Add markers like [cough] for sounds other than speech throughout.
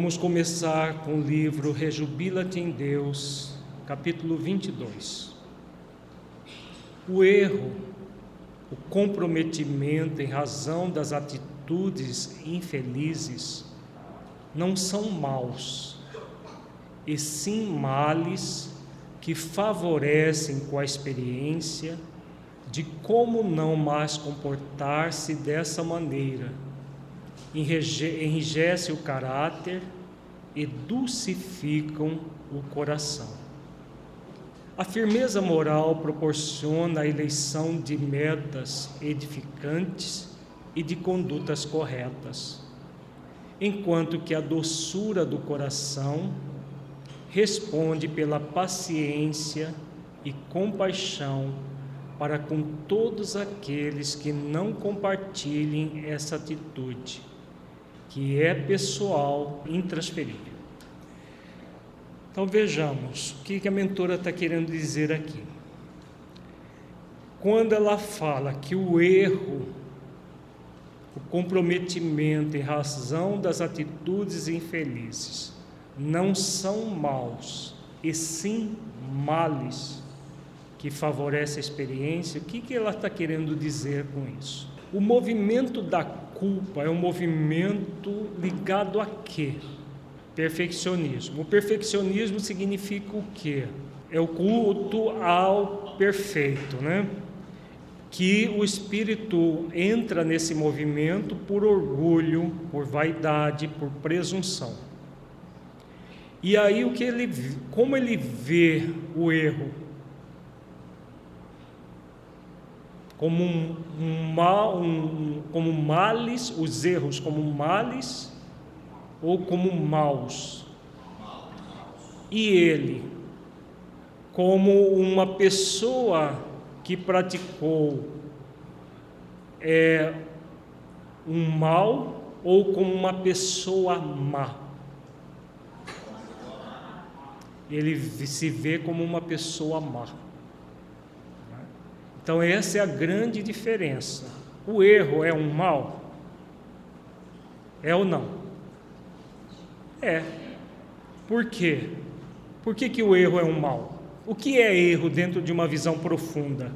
Vamos começar com o livro Rejubila-te em Deus, capítulo 22. O erro, o comprometimento em razão das atitudes infelizes não são maus, e sim males que favorecem com a experiência de como não mais comportar-se dessa maneira enrijece o caráter e dulcificam o coração. A firmeza moral proporciona a eleição de metas edificantes e de condutas corretas, enquanto que a doçura do coração responde pela paciência e compaixão para com todos aqueles que não compartilhem essa atitude que é pessoal, intransferível. Então vejamos o que a mentora está querendo dizer aqui. Quando ela fala que o erro, o comprometimento em razão das atitudes infelizes não são maus, e sim males que favorece a experiência, o que, que ela está querendo dizer com isso? O movimento da culpa é um movimento ligado a quê? Perfeccionismo. O perfeccionismo significa o quê? É o culto ao perfeito, né? Que o espírito entra nesse movimento por orgulho, por vaidade, por presunção. E aí o que ele, como ele vê o erro? Como um, mal, um, como males, os erros como males ou como maus. E ele, como uma pessoa que praticou é, um mal ou como uma pessoa má. Ele se vê como uma pessoa má. Então, essa é a grande diferença. O erro é um mal? É ou não? É. Por quê? Por que, que o erro é um mal? O que é erro dentro de uma visão profunda?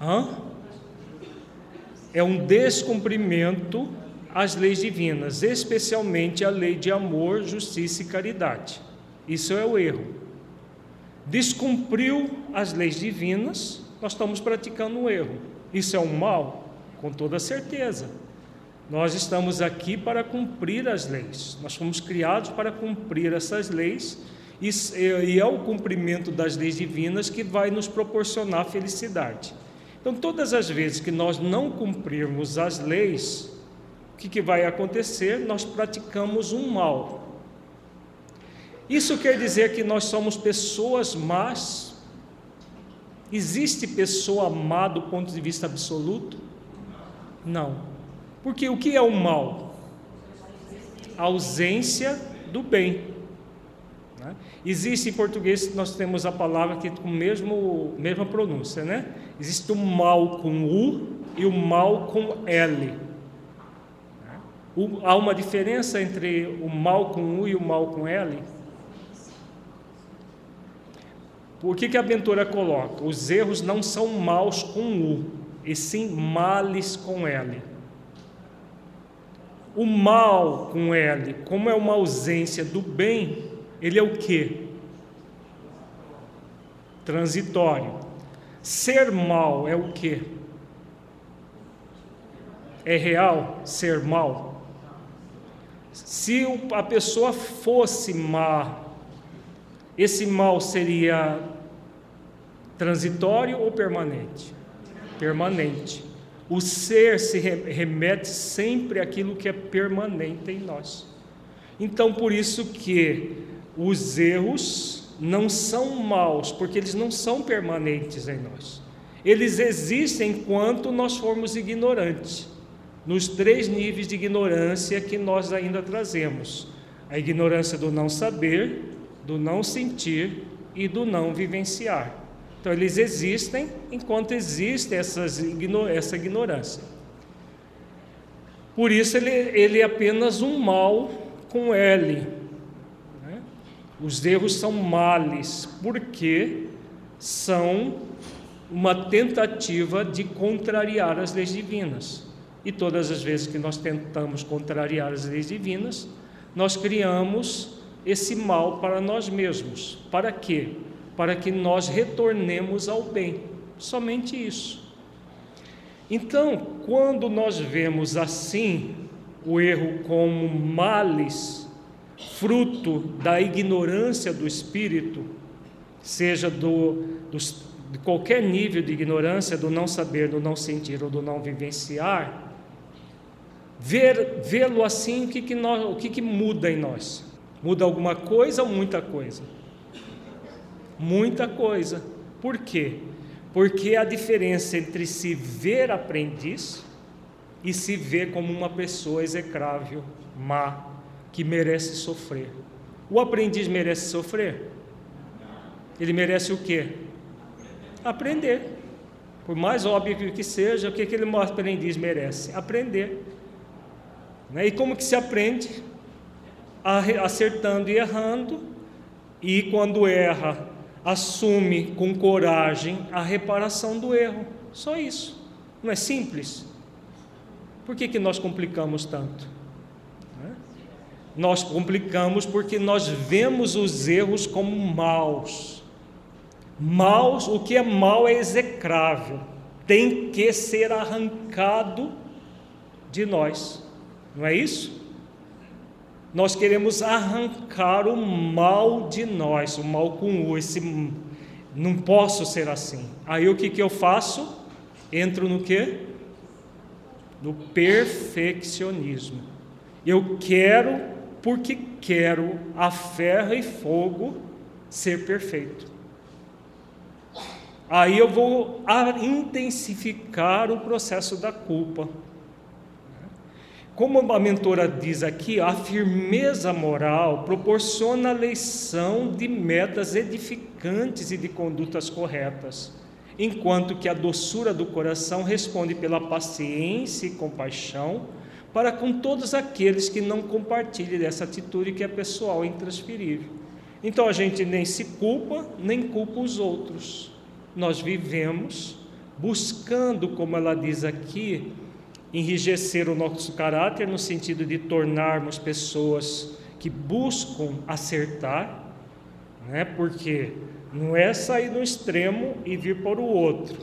Hã? É um descumprimento às leis divinas, especialmente a lei de amor, justiça e caridade. Isso é o erro descumpriu as leis divinas, nós estamos praticando um erro. Isso é um mal? Com toda certeza. Nós estamos aqui para cumprir as leis. Nós fomos criados para cumprir essas leis e é o cumprimento das leis divinas que vai nos proporcionar felicidade. Então, todas as vezes que nós não cumprirmos as leis, o que, que vai acontecer? Nós praticamos um mal. Isso quer dizer que nós somos pessoas más? Existe pessoa má do ponto de vista absoluto? Não. Porque o que é o mal? A ausência do bem. Né? Existe em português, nós temos a palavra que com mesmo mesma pronúncia, né? Existe o mal com U e o mal com L. Né? há uma diferença entre o mal com U e o mal com L? Por que, que a Bentora coloca? Os erros não são maus com U, e sim males com L. O mal com L, como é uma ausência do bem, ele é o que? Transitório. Ser mal é o que? É real ser mal? Se a pessoa fosse má, esse mal seria transitório ou permanente? Permanente. O ser se remete sempre àquilo que é permanente em nós. Então, por isso que os erros não são maus, porque eles não são permanentes em nós. Eles existem enquanto nós formos ignorantes, nos três níveis de ignorância que nós ainda trazemos: a ignorância do não saber, do não sentir e do não vivenciar. Então, eles existem enquanto existe essa ignorância. Por isso, ele, ele é apenas um mal com L. Né? Os erros são males, porque são uma tentativa de contrariar as leis divinas. E todas as vezes que nós tentamos contrariar as leis divinas, nós criamos esse mal para nós mesmos. Para quê? Para que nós retornemos ao bem. Somente isso. Então, quando nós vemos assim o erro como males, fruto da ignorância do espírito, seja do, dos, de qualquer nível de ignorância, do não saber, do não sentir ou do não vivenciar, ver, vê-lo assim, o que, que, nós, o que, que muda em nós? Muda alguma coisa ou muita coisa? Muita coisa. Por quê? Porque a diferença entre se ver aprendiz e se ver como uma pessoa execrável, má, que merece sofrer. O aprendiz merece sofrer? Ele merece o quê? Aprender. Por mais óbvio que seja, o que aquele aprendiz merece? Aprender. Né? E como que se aprende? Acertando e errando, e quando erra, assume com coragem a reparação do erro. Só isso. Não é simples? Por que, que nós complicamos tanto? Né? Nós complicamos porque nós vemos os erros como maus. Maus, o que é mal é execrável, tem que ser arrancado de nós, não é isso? Nós queremos arrancar o mal de nós, o mal com o, esse não posso ser assim. Aí o que, que eu faço? Entro no que? No perfeccionismo. Eu quero, porque quero, a ferro e fogo, ser perfeito. Aí eu vou intensificar o processo da culpa como a mentora diz aqui, a firmeza moral proporciona a leição de metas edificantes e de condutas corretas, enquanto que a doçura do coração responde pela paciência e compaixão para com todos aqueles que não compartilhem dessa atitude que é pessoal e intransferível. Então a gente nem se culpa, nem culpa os outros. Nós vivemos buscando, como ela diz aqui, enrijecer o nosso caráter no sentido de tornarmos pessoas que buscam acertar, né? porque não é sair do extremo e vir para o outro,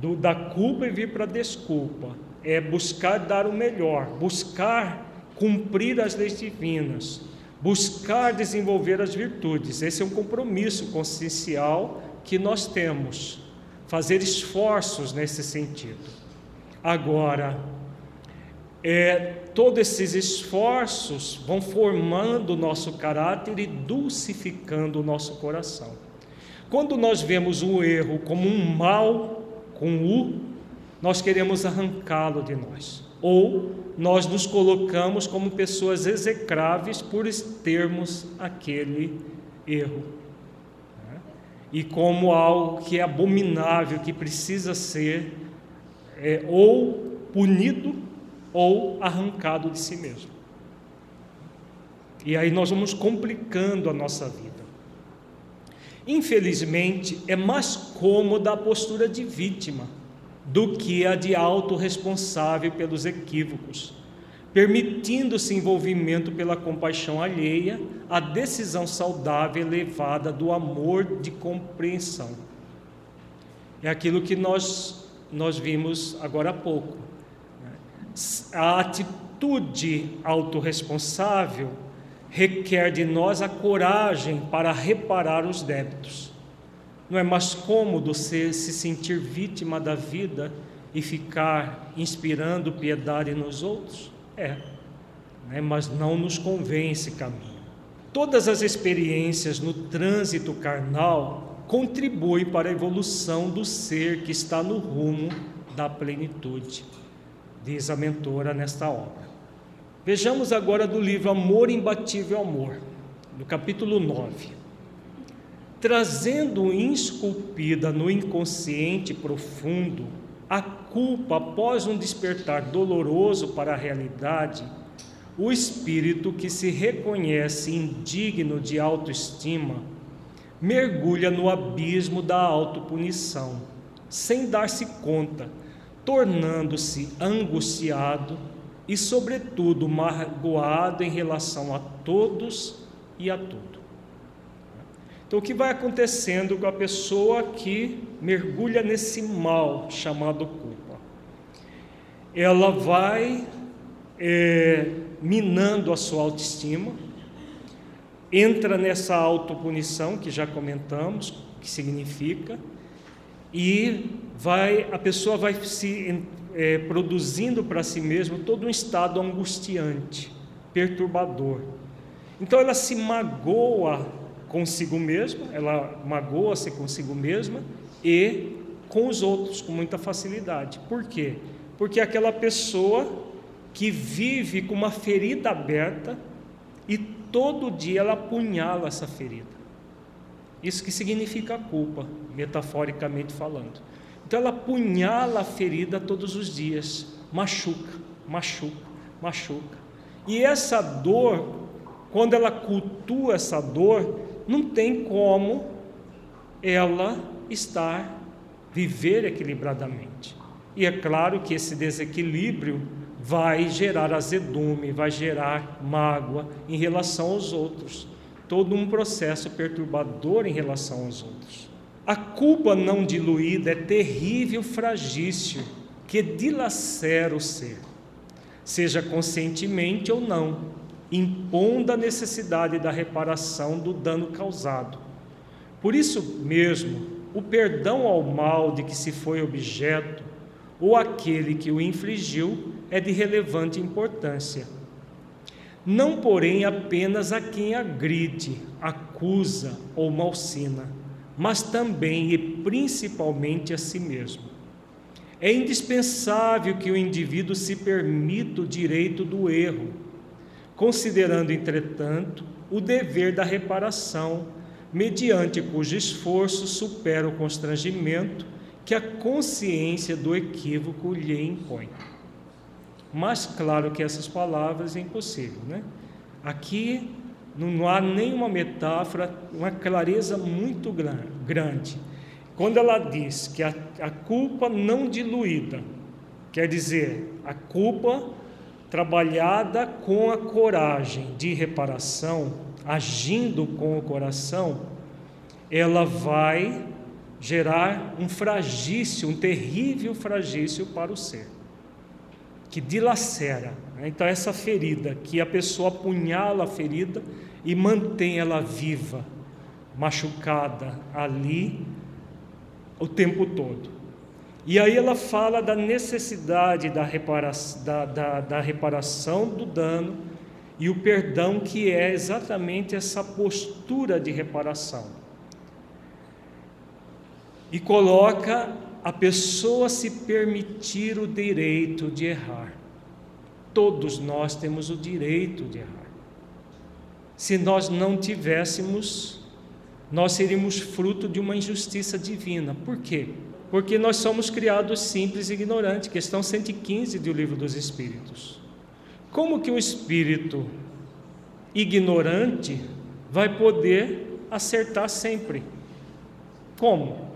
do, da culpa e vir para a desculpa, é buscar dar o melhor, buscar cumprir as leis divinas, buscar desenvolver as virtudes. Esse é um compromisso consciencial que nós temos, fazer esforços nesse sentido. Agora, é, todos esses esforços vão formando o nosso caráter e dulcificando o nosso coração. Quando nós vemos o erro como um mal com U, nós queremos arrancá-lo de nós. Ou nós nos colocamos como pessoas execráveis por termos aquele erro. E como algo que é abominável, que precisa ser é, ou punido ou arrancado de si mesmo. E aí nós vamos complicando a nossa vida. Infelizmente, é mais cômoda a postura de vítima do que a de autorresponsável pelos equívocos, permitindo-se envolvimento pela compaixão alheia, a decisão saudável elevada do amor de compreensão. É aquilo que nós nós vimos agora há pouco. A atitude autorresponsável requer de nós a coragem para reparar os débitos. Não é mais cômodo se, se sentir vítima da vida e ficar inspirando piedade nos outros? É, né? mas não nos convém esse caminho. Todas as experiências no trânsito carnal contribui para a evolução do ser que está no rumo da plenitude, diz a mentora nesta obra. Vejamos agora do livro Amor Imbatível Amor, no capítulo 9. Trazendo esculpida no inconsciente profundo a culpa após um despertar doloroso para a realidade, o espírito que se reconhece indigno de autoestima mergulha no abismo da autopunição, sem dar-se conta, tornando-se angustiado e, sobretudo, magoado em relação a todos e a tudo. Então, o que vai acontecendo com a pessoa que mergulha nesse mal chamado culpa? Ela vai é, minando a sua autoestima, entra nessa autopunição que já comentamos, que significa, e vai a pessoa vai se é, produzindo para si mesma todo um estado angustiante, perturbador. Então ela se magoa consigo mesma, ela magoa-se consigo mesma e com os outros com muita facilidade. Por quê? Porque aquela pessoa que vive com uma ferida aberta e todo dia ela apunhala essa ferida. Isso que significa culpa, metaforicamente falando. Então ela apunhala a ferida todos os dias, machuca, machuca, machuca. E essa dor, quando ela cultua essa dor, não tem como ela estar, viver equilibradamente. E é claro que esse desequilíbrio vai gerar azedume, vai gerar mágoa em relação aos outros. Todo um processo perturbador em relação aos outros. A culpa não diluída é terrível fragício que dilacera o ser, seja conscientemente ou não, impondo a necessidade da reparação do dano causado. Por isso mesmo, o perdão ao mal de que se foi objeto, ou aquele que o infligiu, é de relevante importância. Não, porém, apenas a quem agride, acusa ou malsina, mas também e principalmente a si mesmo. É indispensável que o indivíduo se permita o direito do erro, considerando, entretanto, o dever da reparação, mediante cujo esforço supera o constrangimento que a consciência do equívoco lhe impõe. Mas claro que essas palavras é impossível, né? Aqui não há nenhuma metáfora, uma clareza muito grande. Quando ela diz que a, a culpa não diluída, quer dizer, a culpa trabalhada com a coragem de reparação, agindo com o coração, ela vai gerar um fragício, um terrível fragício para o ser que dilacera. Né? Então, essa ferida, que a pessoa apunhala a ferida e mantém ela viva, machucada ali o tempo todo. E aí ela fala da necessidade da, da, da, da reparação do dano e o perdão, que é exatamente essa postura de reparação. E coloca a pessoa se permitir o direito de errar. Todos nós temos o direito de errar. Se nós não tivéssemos, nós seríamos fruto de uma injustiça divina. Por quê? Porque nós somos criados simples e ignorantes. Questão 115 do Livro dos Espíritos. Como que um espírito ignorante vai poder acertar sempre? Como?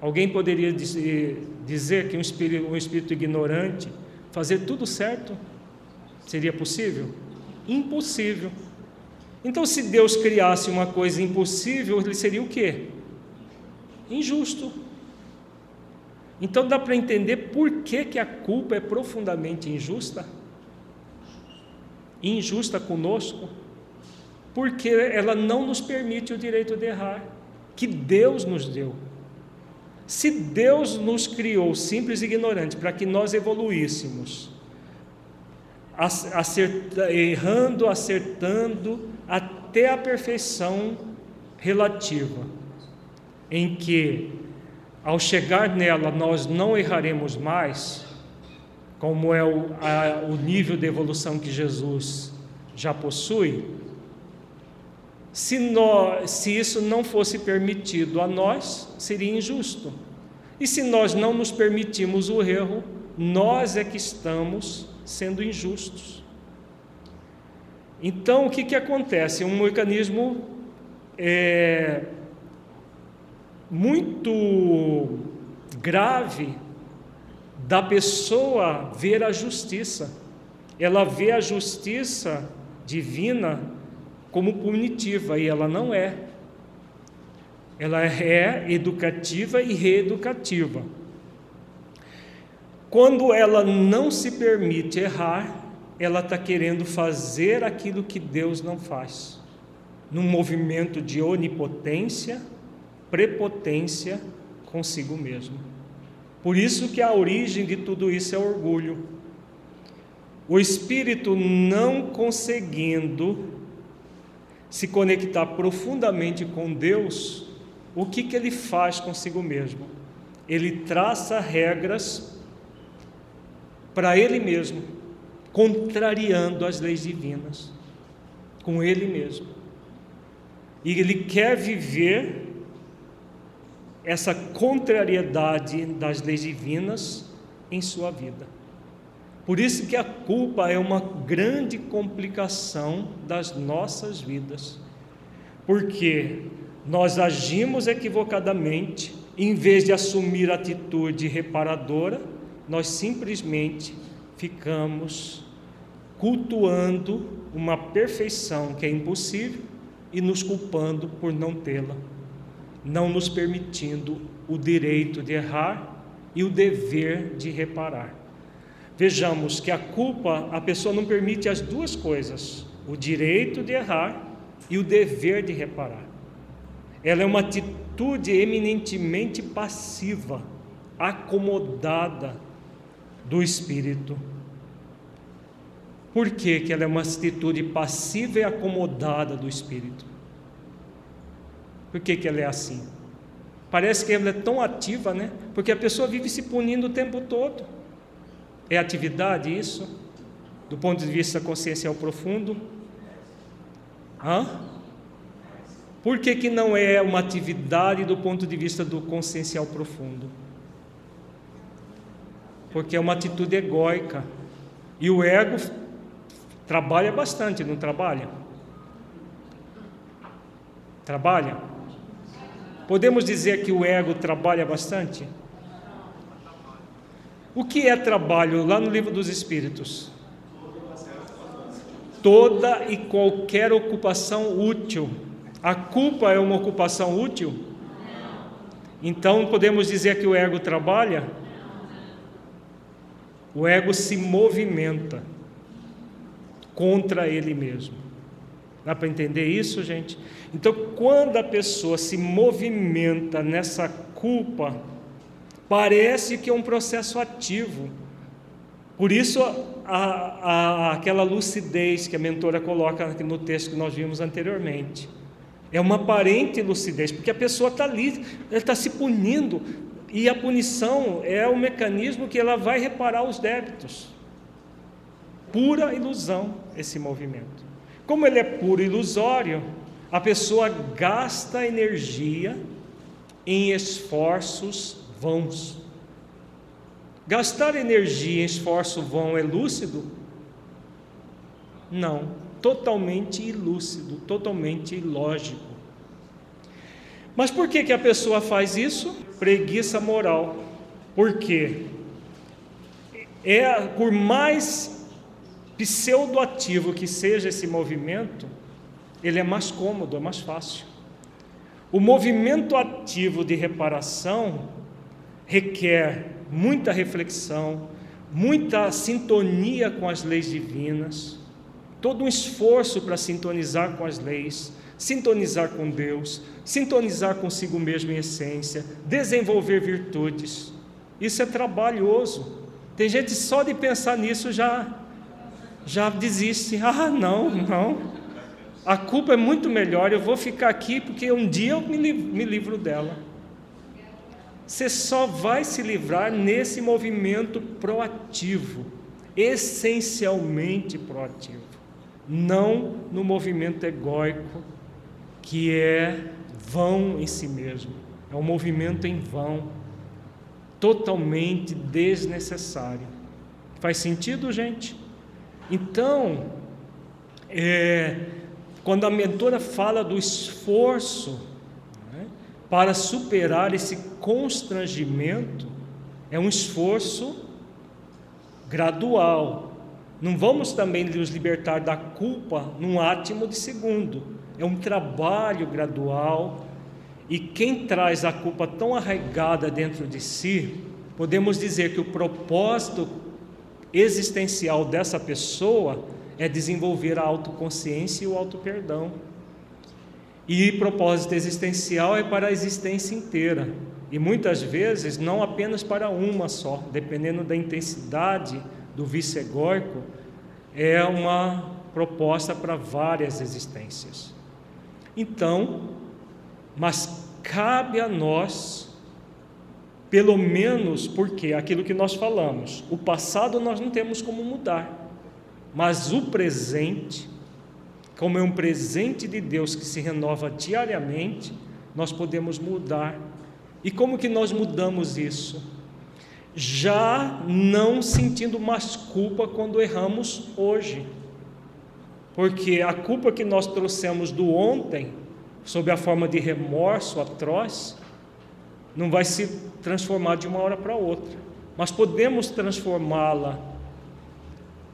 Alguém poderia dizer que um espírito, um espírito ignorante fazer tudo certo? Seria possível? Impossível. Então, se Deus criasse uma coisa impossível, ele seria o quê? Injusto. Então dá para entender por que, que a culpa é profundamente injusta? Injusta conosco, porque ela não nos permite o direito de errar, que Deus nos deu. Se Deus nos criou simples e ignorantes para que nós evoluíssemos, acerta, errando, acertando até a perfeição relativa, em que ao chegar nela nós não erraremos mais, como é o, a, o nível de evolução que Jesus já possui, se, nós, se isso não fosse permitido a nós, seria injusto. E se nós não nos permitimos o erro, nós é que estamos sendo injustos. Então, o que, que acontece? Um mecanismo é, muito grave da pessoa ver a justiça. Ela vê a justiça divina como punitiva e ela não é. Ela é educativa e reeducativa. Quando ela não se permite errar, ela está querendo fazer aquilo que Deus não faz, num movimento de onipotência, prepotência consigo mesmo. Por isso que a origem de tudo isso é orgulho. O espírito não conseguindo se conectar profundamente com Deus, o que, que ele faz consigo mesmo? Ele traça regras para ele mesmo, contrariando as leis divinas, com ele mesmo. E ele quer viver essa contrariedade das leis divinas em sua vida. Por isso que a culpa é uma grande complicação das nossas vidas. Porque nós agimos equivocadamente, em vez de assumir atitude reparadora, nós simplesmente ficamos cultuando uma perfeição que é impossível e nos culpando por não tê-la, não nos permitindo o direito de errar e o dever de reparar. Vejamos que a culpa, a pessoa não permite as duas coisas: o direito de errar e o dever de reparar. Ela é uma atitude eminentemente passiva, acomodada do espírito. Por que, que ela é uma atitude passiva e acomodada do espírito? Por que, que ela é assim? Parece que ela é tão ativa, né? Porque a pessoa vive se punindo o tempo todo. É atividade isso? Do ponto de vista consciencial profundo? Hã? Por que, que não é uma atividade do ponto de vista do consciencial profundo? Porque é uma atitude egóica. E o ego trabalha bastante, não trabalha? Trabalha? Podemos dizer que o ego trabalha bastante? O que é trabalho lá no livro dos Espíritos? Toda e qualquer ocupação útil. A culpa é uma ocupação útil? Então podemos dizer que o ego trabalha? O ego se movimenta contra ele mesmo. Dá para entender isso, gente? Então, quando a pessoa se movimenta nessa culpa, Parece que é um processo ativo. Por isso, a, a, aquela lucidez que a mentora coloca no texto que nós vimos anteriormente. É uma aparente lucidez, porque a pessoa está ali, ela está se punindo, e a punição é o mecanismo que ela vai reparar os débitos. Pura ilusão esse movimento. Como ele é puro ilusório, a pessoa gasta energia em esforços vãos. Gastar energia em esforço vão é lúcido? Não, totalmente ilúcido, totalmente ilógico. Mas por que, que a pessoa faz isso? Preguiça moral. Por quê? É, por mais pseudoativo que seja esse movimento, ele é mais cômodo, é mais fácil. O movimento ativo de reparação requer muita reflexão, muita sintonia com as leis divinas, todo um esforço para sintonizar com as leis, sintonizar com Deus, sintonizar consigo mesmo em essência, desenvolver virtudes. Isso é trabalhoso. Tem gente só de pensar nisso já já desiste. [laughs] Ah, não, não. A culpa é muito melhor. Eu vou ficar aqui porque um dia eu me livro dela. Você só vai se livrar nesse movimento proativo, essencialmente proativo, não no movimento egóico, que é vão em si mesmo, é um movimento em vão, totalmente desnecessário. Faz sentido, gente? Então, é, quando a mentora fala do esforço para superar esse constrangimento, é um esforço gradual. Não vamos também nos libertar da culpa num átimo de segundo. É um trabalho gradual. E quem traz a culpa tão arraigada dentro de si, podemos dizer que o propósito existencial dessa pessoa é desenvolver a autoconsciência e o auto-perdão. E propósito existencial é para a existência inteira. E muitas vezes não apenas para uma só, dependendo da intensidade do vício egóico, é uma proposta para várias existências. Então, mas cabe a nós, pelo menos porque aquilo que nós falamos, o passado nós não temos como mudar, mas o presente, como é um presente de Deus que se renova diariamente, nós podemos mudar e como que nós mudamos isso? Já não sentindo mais culpa quando erramos hoje. Porque a culpa que nós trouxemos do ontem, sob a forma de remorso atroz, não vai se transformar de uma hora para outra. Mas podemos transformá-la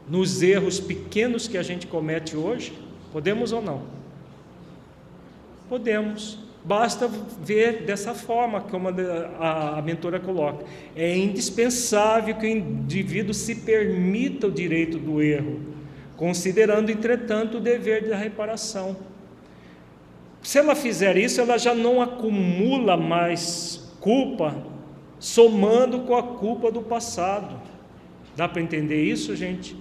nos erros pequenos que a gente comete hoje? Podemos ou não? Podemos. Basta ver dessa forma, como a, a mentora coloca. É indispensável que o indivíduo se permita o direito do erro, considerando, entretanto, o dever da reparação. Se ela fizer isso, ela já não acumula mais culpa, somando com a culpa do passado. Dá para entender isso, gente?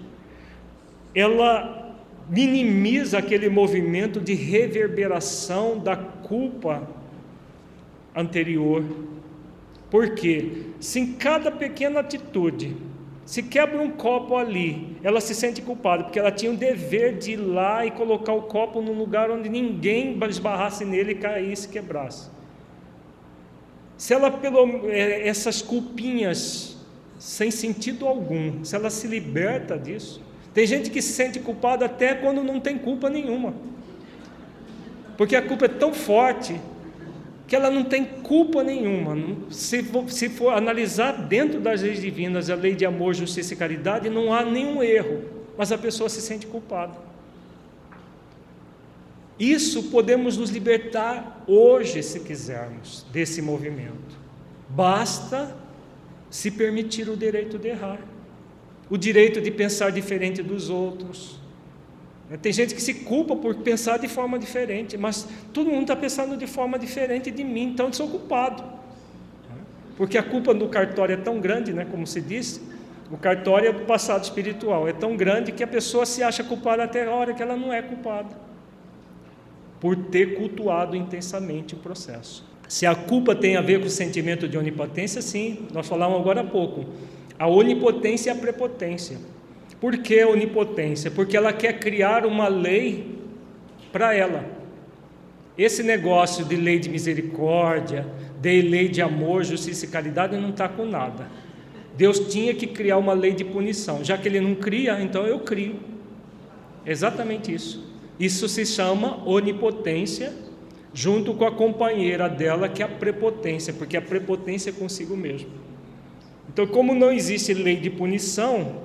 Ela minimiza aquele movimento de reverberação da culpa anterior. Porque se em cada pequena atitude se quebra um copo ali, ela se sente culpada, porque ela tinha o dever de ir lá e colocar o copo num lugar onde ninguém esbarrasse nele, caísse e quebrasse. Se ela, pelo, é, essas culpinhas, sem sentido algum, se ela se liberta disso, tem gente que se sente culpada até quando não tem culpa nenhuma. Porque a culpa é tão forte que ela não tem culpa nenhuma. Se for, se for analisar dentro das leis divinas, a lei de amor, justiça e caridade, não há nenhum erro, mas a pessoa se sente culpada. Isso podemos nos libertar hoje, se quisermos, desse movimento. Basta se permitir o direito de errar o direito de pensar diferente dos outros. Tem gente que se culpa por pensar de forma diferente, mas todo mundo está pensando de forma diferente de mim, então eu sou culpado. Porque a culpa do cartório é tão grande, né, como se diz, o cartório é do passado espiritual, é tão grande que a pessoa se acha culpada até a hora que ela não é culpada, por ter cultuado intensamente o processo. Se a culpa tem a ver com o sentimento de onipotência, sim, nós falamos agora há pouco. A onipotência e a prepotência. Por que onipotência? Porque ela quer criar uma lei para ela. Esse negócio de lei de misericórdia, de lei de amor, justiça e caridade não está com nada. Deus tinha que criar uma lei de punição. Já que ele não cria, então eu crio. Exatamente isso. Isso se chama onipotência, junto com a companheira dela, que é a prepotência, porque a prepotência é consigo mesmo. Então, como não existe lei de punição,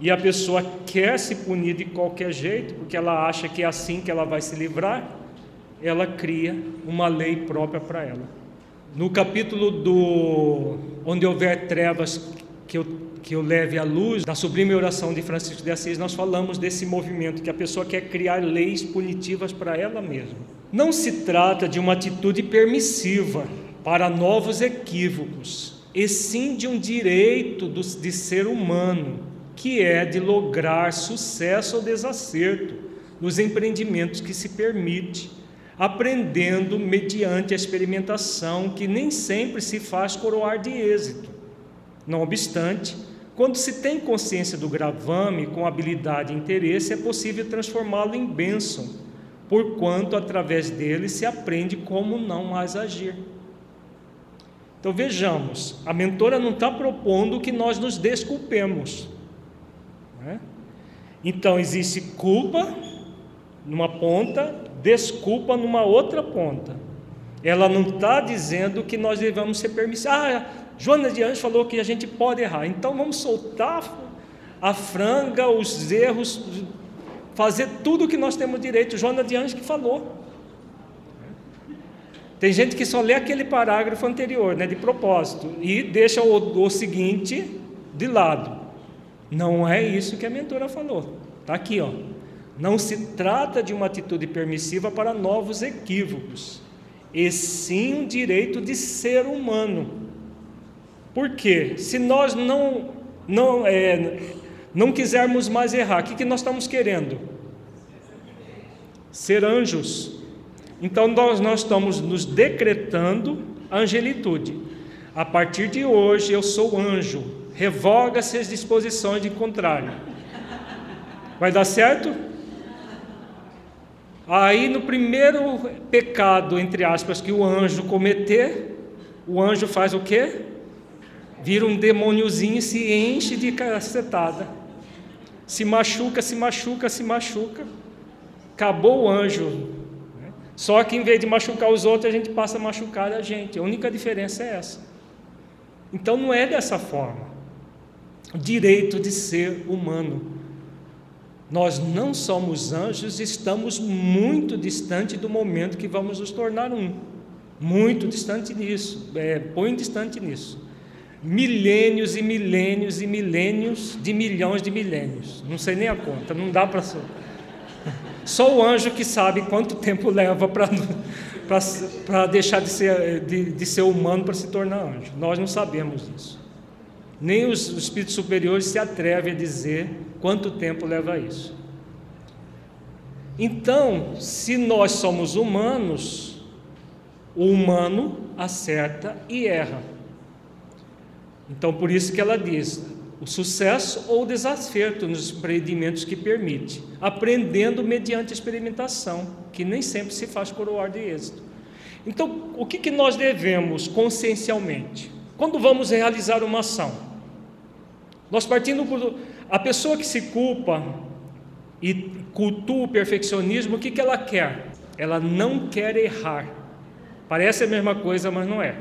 e a pessoa quer se punir de qualquer jeito, porque ela acha que é assim que ela vai se livrar, ela cria uma lei própria para ela. No capítulo do Onde houver trevas que eu, que eu leve à luz, da sublime oração de Francisco de Assis, nós falamos desse movimento que a pessoa quer criar leis punitivas para ela mesma. Não se trata de uma atitude permissiva para novos equívocos, e sim de um direito do, de ser humano, que é de lograr sucesso ou desacerto nos empreendimentos que se permite, aprendendo mediante a experimentação, que nem sempre se faz coroar de êxito. Não obstante, quando se tem consciência do gravame com habilidade e interesse, é possível transformá-lo em bênção, porquanto através dele se aprende como não mais agir. Então vejamos, a mentora não está propondo que nós nos desculpemos. Né? Então existe culpa numa ponta, desculpa numa outra ponta. Ela não está dizendo que nós devemos ser permissivos. Ah, Joana de Anjos falou que a gente pode errar, então vamos soltar a franga, os erros, fazer tudo o que nós temos direito. Joana de Anjos que falou. Tem gente que só lê aquele parágrafo anterior, né, de propósito, e deixa o, o seguinte de lado. Não é isso que a mentora falou. Está aqui, ó. Não se trata de uma atitude permissiva para novos equívocos, e sim um direito de ser humano. Por quê? Se nós não, não, é, não quisermos mais errar, o que, que nós estamos querendo? Ser anjos. Então nós, nós estamos nos decretando angelitude. A partir de hoje eu sou anjo. Revoga-se as disposições de contrário. Vai dar certo? Aí no primeiro pecado, entre aspas, que o anjo cometer, o anjo faz o quê? Vira um demôniozinho e se enche de cacetada. Se machuca, se machuca, se machuca. Acabou o anjo só que em vez de machucar os outros, a gente passa a machucar a gente. A única diferença é essa. Então não é dessa forma. O direito de ser humano. Nós não somos anjos, estamos muito distante do momento que vamos nos tornar um. Muito distante nisso. É, põe distante nisso. Milênios e milênios e milênios de milhões de milênios. Não sei nem a conta, não dá para só o anjo que sabe quanto tempo leva para deixar de ser, de, de ser humano para se tornar anjo. Nós não sabemos isso. Nem os, os espíritos superiores se atrevem a dizer quanto tempo leva isso. Então, se nós somos humanos, o humano acerta e erra. Então, por isso que ela diz: o sucesso ou o desacerto nos empreendimentos que permite, aprendendo mediante experimentação, que nem sempre se faz coroar de êxito. Então, o que, que nós devemos consciencialmente? Quando vamos realizar uma ação, nós partindo por. A pessoa que se culpa e cultua o perfeccionismo, o que, que ela quer? Ela não quer errar. Parece a mesma coisa, mas não é.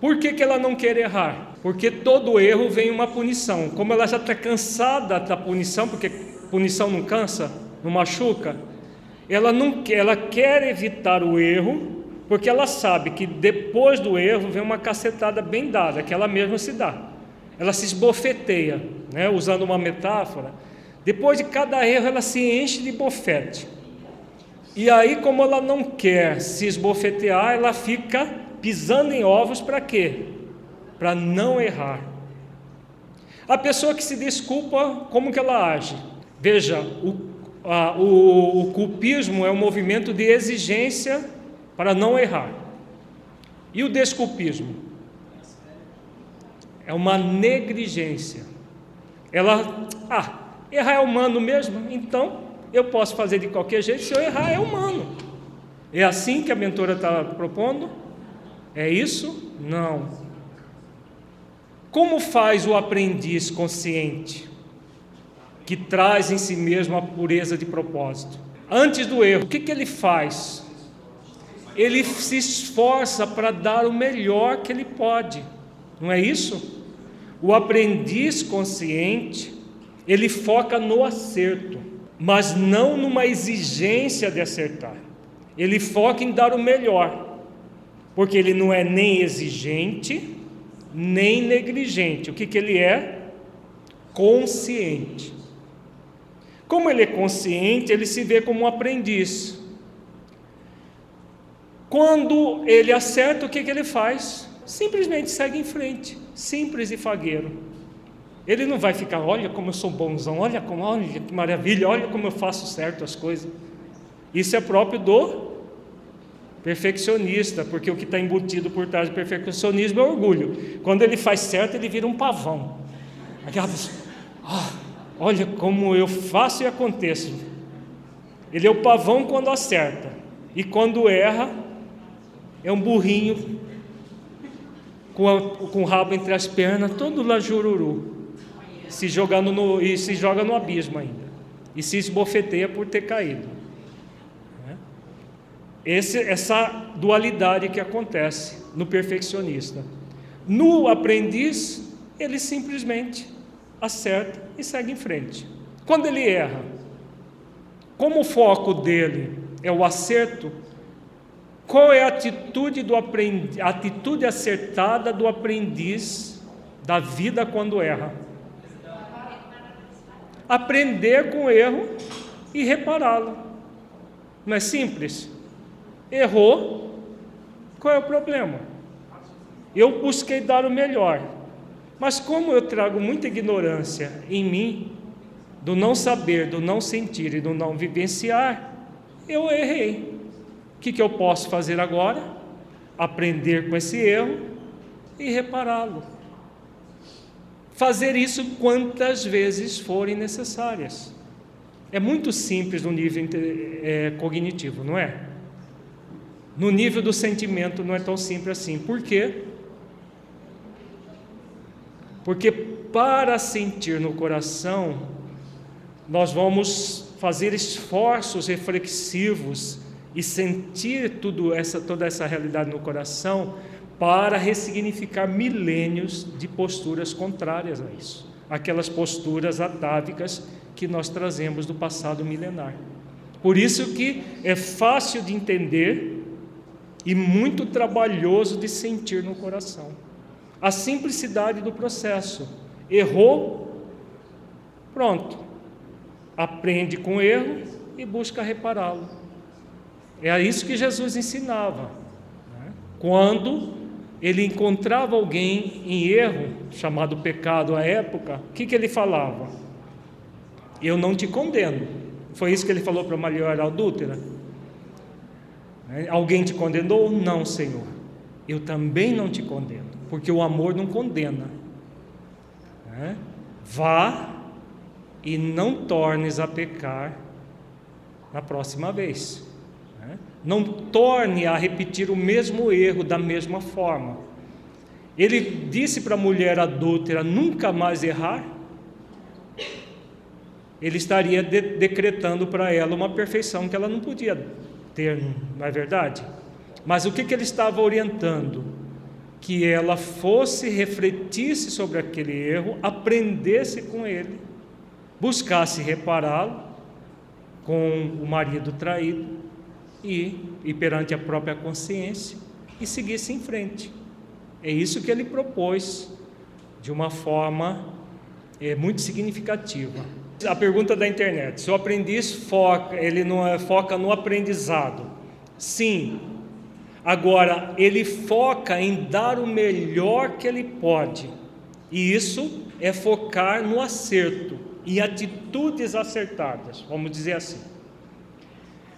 Por que, que ela não quer errar? Porque todo erro vem uma punição. Como ela já está cansada da punição, porque punição não cansa, não machuca, ela, não, ela quer evitar o erro, porque ela sabe que depois do erro vem uma cacetada bem dada, que ela mesma se dá. Ela se esbofeteia, né? usando uma metáfora. Depois de cada erro, ela se enche de bofete. E aí, como ela não quer se esbofetear, ela fica pisando em ovos para quê? Para não errar. A pessoa que se desculpa, como que ela age? Veja, o, a, o, o culpismo é um movimento de exigência para não errar. E o desculpismo? É uma negligência. Ela, ah, errar é humano mesmo, então eu posso fazer de qualquer jeito, se eu errar é humano. É assim que a mentora está propondo? É isso? Não. Como faz o aprendiz consciente, que traz em si mesmo a pureza de propósito? Antes do erro, o que, que ele faz? Ele se esforça para dar o melhor que ele pode, não é isso? O aprendiz consciente, ele foca no acerto, mas não numa exigência de acertar. Ele foca em dar o melhor, porque ele não é nem exigente, nem negligente. O que, que ele é? Consciente. Como ele é consciente, ele se vê como um aprendiz. Quando ele acerta, o que, que ele faz? Simplesmente segue em frente, simples e fagueiro. Ele não vai ficar, olha como eu sou bonzão, olha como, olha que maravilha, olha como eu faço certo as coisas. Isso é próprio do perfeccionista, porque o que está embutido por trás do perfeccionismo é orgulho. Quando ele faz certo, ele vira um pavão. Aquela pessoa, ah, olha como eu faço e aconteço. Ele é o pavão quando acerta, e quando erra, é um burrinho com, a, com o rabo entre as pernas, todo lá jururu, se jogando no, e se joga no abismo ainda, e se esbofeteia por ter caído. Esse, essa dualidade que acontece no perfeccionista. No aprendiz, ele simplesmente acerta e segue em frente. Quando ele erra, como o foco dele é o acerto, qual é a atitude, do aprendi, a atitude acertada do aprendiz da vida quando erra? Aprender com o erro e repará-lo. Não é simples? Errou, qual é o problema? Eu busquei dar o melhor, mas como eu trago muita ignorância em mim, do não saber, do não sentir e do não vivenciar, eu errei. O que, que eu posso fazer agora? Aprender com esse erro e repará-lo. Fazer isso quantas vezes forem necessárias. É muito simples no nível é, cognitivo, não é? No nível do sentimento não é tão simples assim. Por quê? Porque para sentir no coração, nós vamos fazer esforços reflexivos e sentir tudo essa, toda essa realidade no coração para ressignificar milênios de posturas contrárias a isso, aquelas posturas atávicas que nós trazemos do passado milenar. Por isso que é fácil de entender e muito trabalhoso de sentir no coração. A simplicidade do processo. Errou, pronto. Aprende com o erro e busca repará-lo. É isso que Jesus ensinava. Né? Quando ele encontrava alguém em erro, chamado pecado à época, o que, que ele falava? Eu não te condeno. Foi isso que ele falou para a mulher adúltera? Né? Alguém te condenou? Não, Senhor. Eu também não te condeno, porque o amor não condena. Né? Vá e não tornes a pecar na próxima vez. Né? Não torne a repetir o mesmo erro da mesma forma. Ele disse para a mulher adúltera nunca mais errar. Ele estaria de decretando para ela uma perfeição que ela não podia ter, não é verdade? Mas o que, que ele estava orientando? Que ela fosse, refletisse sobre aquele erro, aprendesse com ele, buscasse repará-lo com o marido traído e, e perante a própria consciência e seguisse em frente. É isso que ele propôs de uma forma é, muito significativa. A pergunta da internet: se o aprendiz foca, ele não é, foca no aprendizado? Sim, Agora, ele foca em dar o melhor que ele pode, e isso é focar no acerto, em atitudes acertadas, vamos dizer assim.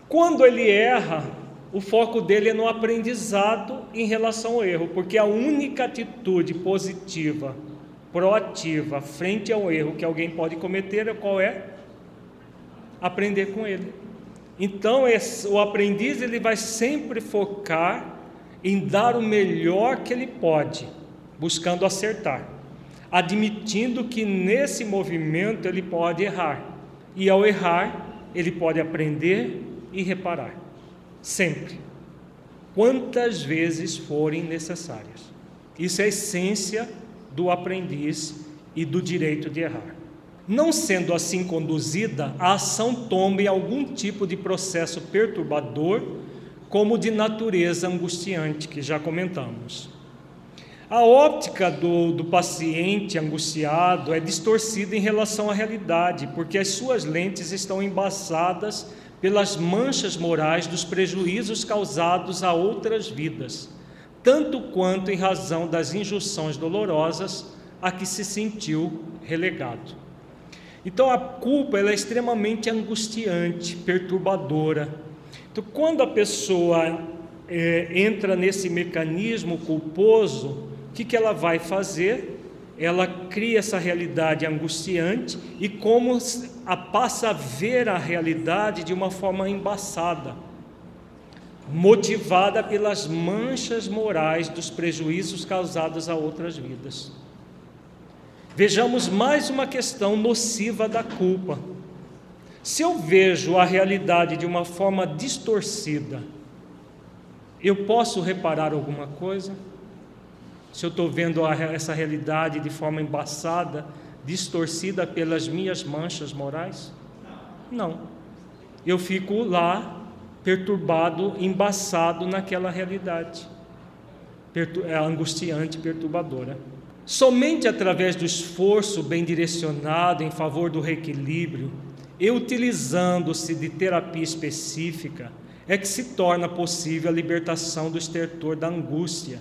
Quando ele erra, o foco dele é no aprendizado em relação ao erro, porque a única atitude positiva, proativa, frente ao erro que alguém pode cometer, qual é? Aprender com ele. Então, esse, o aprendiz ele vai sempre focar em dar o melhor que ele pode, buscando acertar, admitindo que nesse movimento ele pode errar, e ao errar, ele pode aprender e reparar, sempre, quantas vezes forem necessárias. Isso é a essência do aprendiz e do direito de errar. Não sendo assim conduzida, a ação tome algum tipo de processo perturbador, como de natureza angustiante, que já comentamos. A óptica do, do paciente angustiado é distorcida em relação à realidade, porque as suas lentes estão embaçadas pelas manchas morais dos prejuízos causados a outras vidas, tanto quanto em razão das injunções dolorosas a que se sentiu relegado. Então a culpa é extremamente angustiante, perturbadora. Então quando a pessoa é, entra nesse mecanismo culposo, o que, que ela vai fazer? Ela cria essa realidade angustiante e como a passa a ver a realidade de uma forma embaçada, motivada pelas manchas morais dos prejuízos causados a outras vidas. Vejamos mais uma questão nociva da culpa. Se eu vejo a realidade de uma forma distorcida, Eu posso reparar alguma coisa? Se eu estou vendo essa realidade de forma embaçada, distorcida pelas minhas manchas morais? Não. Eu fico lá perturbado, embaçado naquela realidade. É angustiante, perturbadora. Somente através do esforço bem direcionado em favor do reequilíbrio e utilizando-se de terapia específica, é que se torna possível a libertação do estertor da angústia,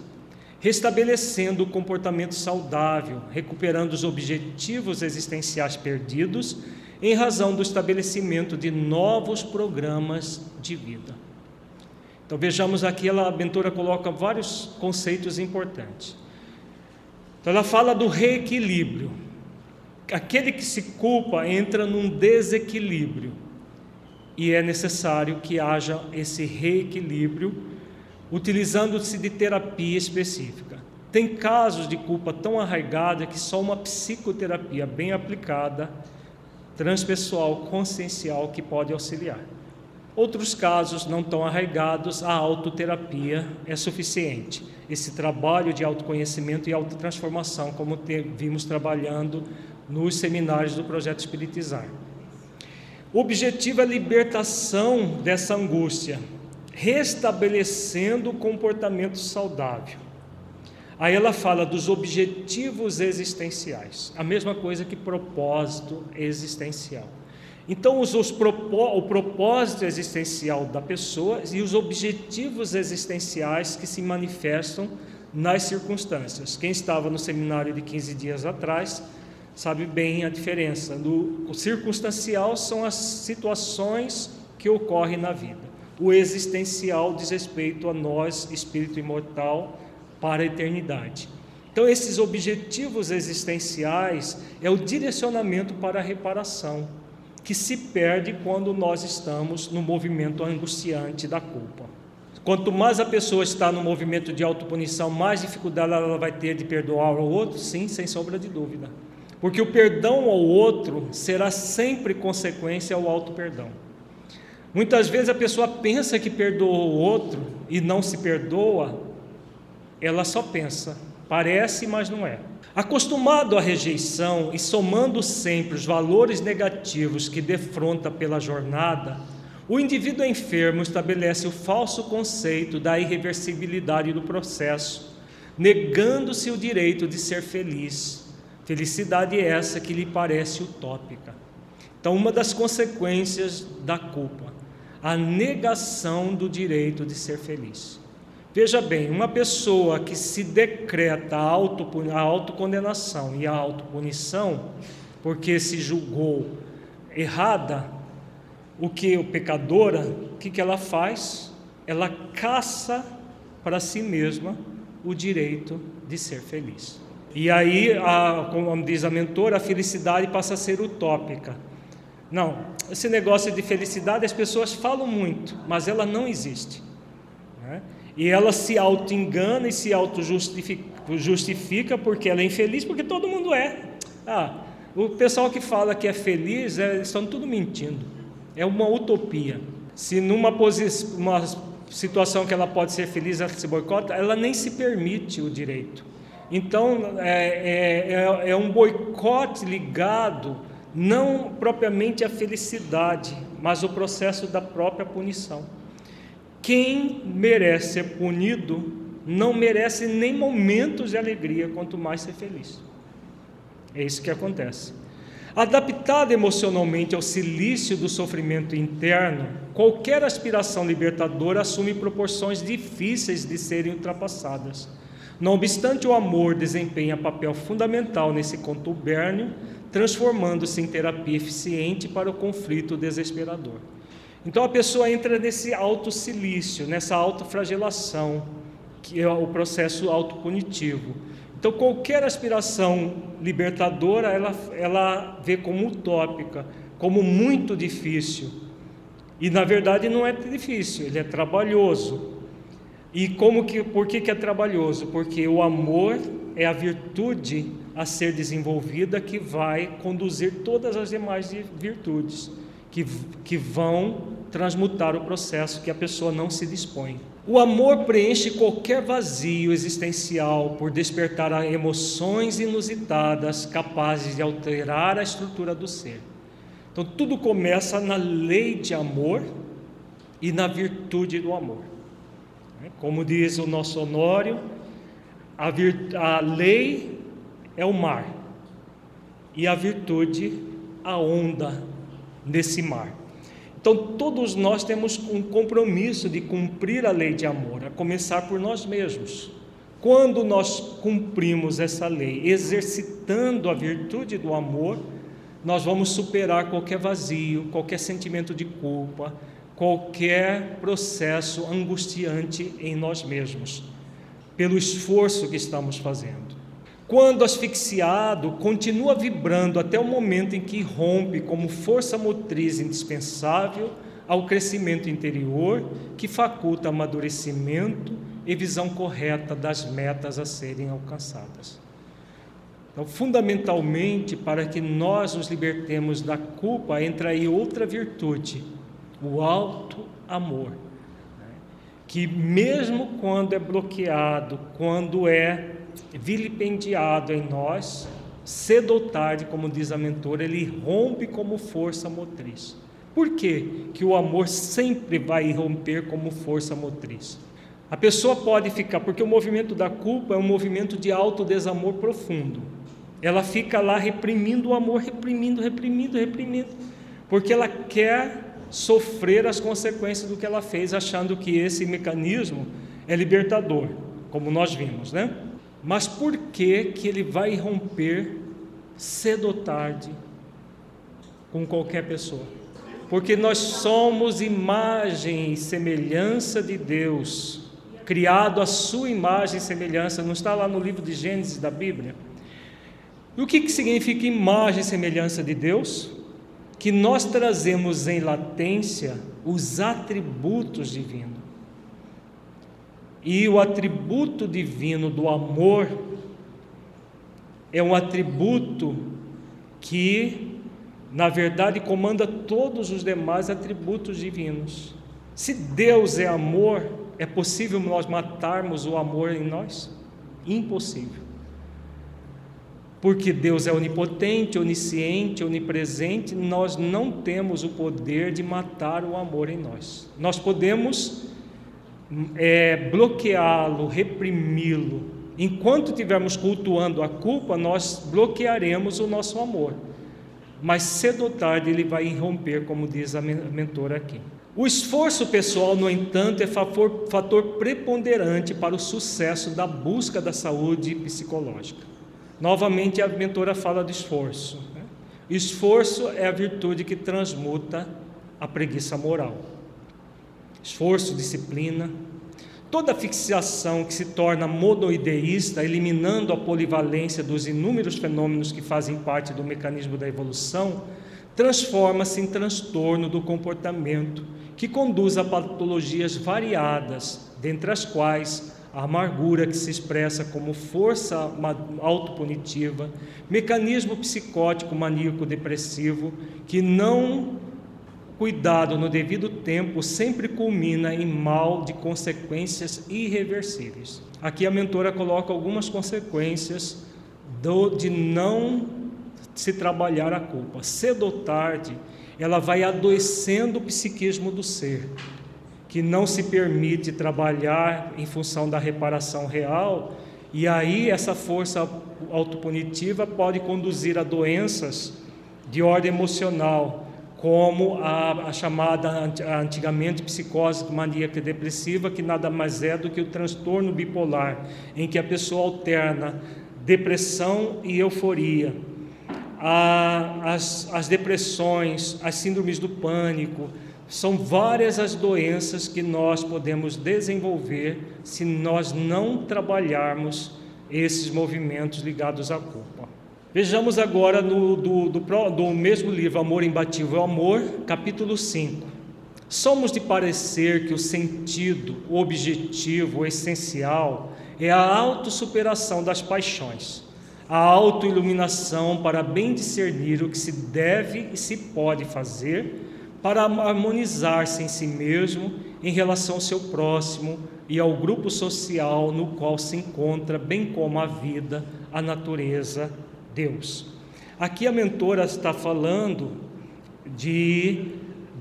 restabelecendo o comportamento saudável, recuperando os objetivos existenciais perdidos em razão do estabelecimento de novos programas de vida. Então vejamos aqui, a Bentora coloca vários conceitos importantes. Então ela fala do reequilíbrio. Aquele que se culpa entra num desequilíbrio. E é necessário que haja esse reequilíbrio, utilizando-se de terapia específica. Tem casos de culpa tão arraigada que só uma psicoterapia bem aplicada, transpessoal, consciencial, que pode auxiliar. Outros casos não tão arraigados, a autoterapia é suficiente. Esse trabalho de autoconhecimento e autotransformação, como vimos trabalhando nos seminários do projeto Espiritizar. O objetivo é a libertação dessa angústia, restabelecendo o comportamento saudável. Aí ela fala dos objetivos existenciais, a mesma coisa que propósito existencial. Então, os, os propó o propósito existencial da pessoa e os objetivos existenciais que se manifestam nas circunstâncias. Quem estava no seminário de 15 dias atrás sabe bem a diferença. O circunstancial são as situações que ocorrem na vida. O existencial diz respeito a nós, espírito imortal, para a eternidade. Então, esses objetivos existenciais é o direcionamento para a reparação que se perde quando nós estamos no movimento angustiante da culpa. Quanto mais a pessoa está no movimento de autopunição, mais dificuldade ela vai ter de perdoar ao outro, sim, sem sombra de dúvida. Porque o perdão ao outro será sempre consequência ao auto-perdão. Muitas vezes a pessoa pensa que perdoa o outro e não se perdoa, ela só pensa, parece, mas não é. Acostumado à rejeição e somando sempre os valores negativos que defronta pela jornada, o indivíduo enfermo estabelece o falso conceito da irreversibilidade do processo, negando-se o direito de ser feliz. Felicidade essa que lhe parece utópica. Então, uma das consequências da culpa, a negação do direito de ser feliz. Veja bem, uma pessoa que se decreta a, auto, a autocondenação e a autopunição, porque se julgou errada, o que o pecadora, o que, que ela faz? Ela caça para si mesma o direito de ser feliz. E aí, a, como diz a mentora, a felicidade passa a ser utópica. Não, esse negócio de felicidade as pessoas falam muito, mas ela não existe. Né? E ela se auto-engana e se auto-justifica porque ela é infeliz, porque todo mundo é. Ah, o pessoal que fala que é feliz, é, estão tudo mentindo. É uma utopia. Se numa uma situação que ela pode ser feliz, ela se boicota, ela nem se permite o direito. Então, é, é, é, é um boicote ligado não propriamente à felicidade, mas ao processo da própria punição. Quem merece ser punido não merece nem momentos de alegria, quanto mais ser feliz. É isso que acontece. Adaptado emocionalmente ao silício do sofrimento interno, qualquer aspiração libertadora assume proporções difíceis de serem ultrapassadas. Não obstante, o amor desempenha papel fundamental nesse contubérnio, transformando-se em terapia eficiente para o conflito desesperador. Então a pessoa entra nesse autocilício, nessa autofragelação, que é o processo autopunitivo. Então qualquer aspiração libertadora, ela, ela vê como utópica, como muito difícil. E na verdade não é difícil, ele é trabalhoso. E como que, por que, que é trabalhoso? Porque o amor é a virtude a ser desenvolvida que vai conduzir todas as demais virtudes que, que vão transmutar o processo que a pessoa não se dispõe. O amor preenche qualquer vazio existencial por despertar emoções inusitadas capazes de alterar a estrutura do ser. Então, tudo começa na lei de amor e na virtude do amor. Como diz o nosso Honório, a, a lei é o mar e a virtude a onda nesse mar. Então, todos nós temos um compromisso de cumprir a lei de amor, a começar por nós mesmos. Quando nós cumprimos essa lei, exercitando a virtude do amor, nós vamos superar qualquer vazio, qualquer sentimento de culpa, qualquer processo angustiante em nós mesmos, pelo esforço que estamos fazendo. Quando asfixiado, continua vibrando até o momento em que rompe como força motriz indispensável ao crescimento interior que faculta amadurecimento e visão correta das metas a serem alcançadas. Então, fundamentalmente, para que nós nos libertemos da culpa, entra aí outra virtude, o alto amor, né? que mesmo quando é bloqueado, quando é vilipendiado em nós, cedo ou tarde, como diz a mentora, ele rompe como força motriz. Por que, que o amor sempre vai romper como força motriz? A pessoa pode ficar, porque o movimento da culpa é um movimento de autodesamor profundo. Ela fica lá reprimindo o amor, reprimindo, reprimindo, reprimindo, porque ela quer sofrer as consequências do que ela fez, achando que esse mecanismo é libertador, como nós vimos, né? Mas por que que ele vai romper cedo ou tarde com qualquer pessoa? Porque nós somos imagem e semelhança de Deus, criado à sua imagem e semelhança, não está lá no livro de Gênesis da Bíblia? E o que, que significa imagem e semelhança de Deus? Que nós trazemos em latência os atributos divinos. E o atributo divino do amor é um atributo que, na verdade, comanda todos os demais atributos divinos. Se Deus é amor, é possível nós matarmos o amor em nós? Impossível. Porque Deus é onipotente, onisciente, onipresente, nós não temos o poder de matar o amor em nós. Nós podemos é, bloqueá-lo, reprimi-lo. Enquanto estivermos cultuando a culpa, nós bloquearemos o nosso amor. Mas cedo ou tarde ele vai irromper, como diz a mentora aqui. O esforço pessoal, no entanto, é fator, preponderante para o sucesso da busca da saúde psicológica. Novamente, a mentora fala do esforço. Né? Esforço é a virtude que transmuta a preguiça moral esforço, disciplina. Toda fixação que se torna monoideísta, eliminando a polivalência dos inúmeros fenômenos que fazem parte do mecanismo da evolução, transforma-se em transtorno do comportamento, que conduz a patologias variadas, dentre as quais a amargura que se expressa como força autopunitiva, mecanismo psicótico maníaco depressivo que não cuidado no devido tempo sempre culmina em mal de consequências irreversíveis. Aqui a mentora coloca algumas consequências do, de não se trabalhar a culpa. Cedo ou tarde, ela vai adoecendo o psiquismo do ser, que não se permite trabalhar em função da reparação real, e aí essa força autopunitiva pode conduzir a doenças de ordem emocional, como a, a, chamada antigamente psicose maníaca depressiva, que nada mais é do que o transtorno bipolar, em que a pessoa alterna depressão e euforia. as, as depressões, as síndromes do pânico, são várias as doenças que nós podemos desenvolver se nós não trabalharmos esses movimentos ligados à culpa. Vejamos agora no, do, do, do mesmo livro, Amor Imbatível Amor, capítulo 5. Somos de parecer que o sentido, o objetivo, o essencial é a autossuperação das paixões, a autoiluminação para bem discernir o que se deve e se pode fazer para harmonizar-se em si mesmo em relação ao seu próximo e ao grupo social no qual se encontra, bem como a vida, a natureza, Deus. Aqui a mentora está falando de,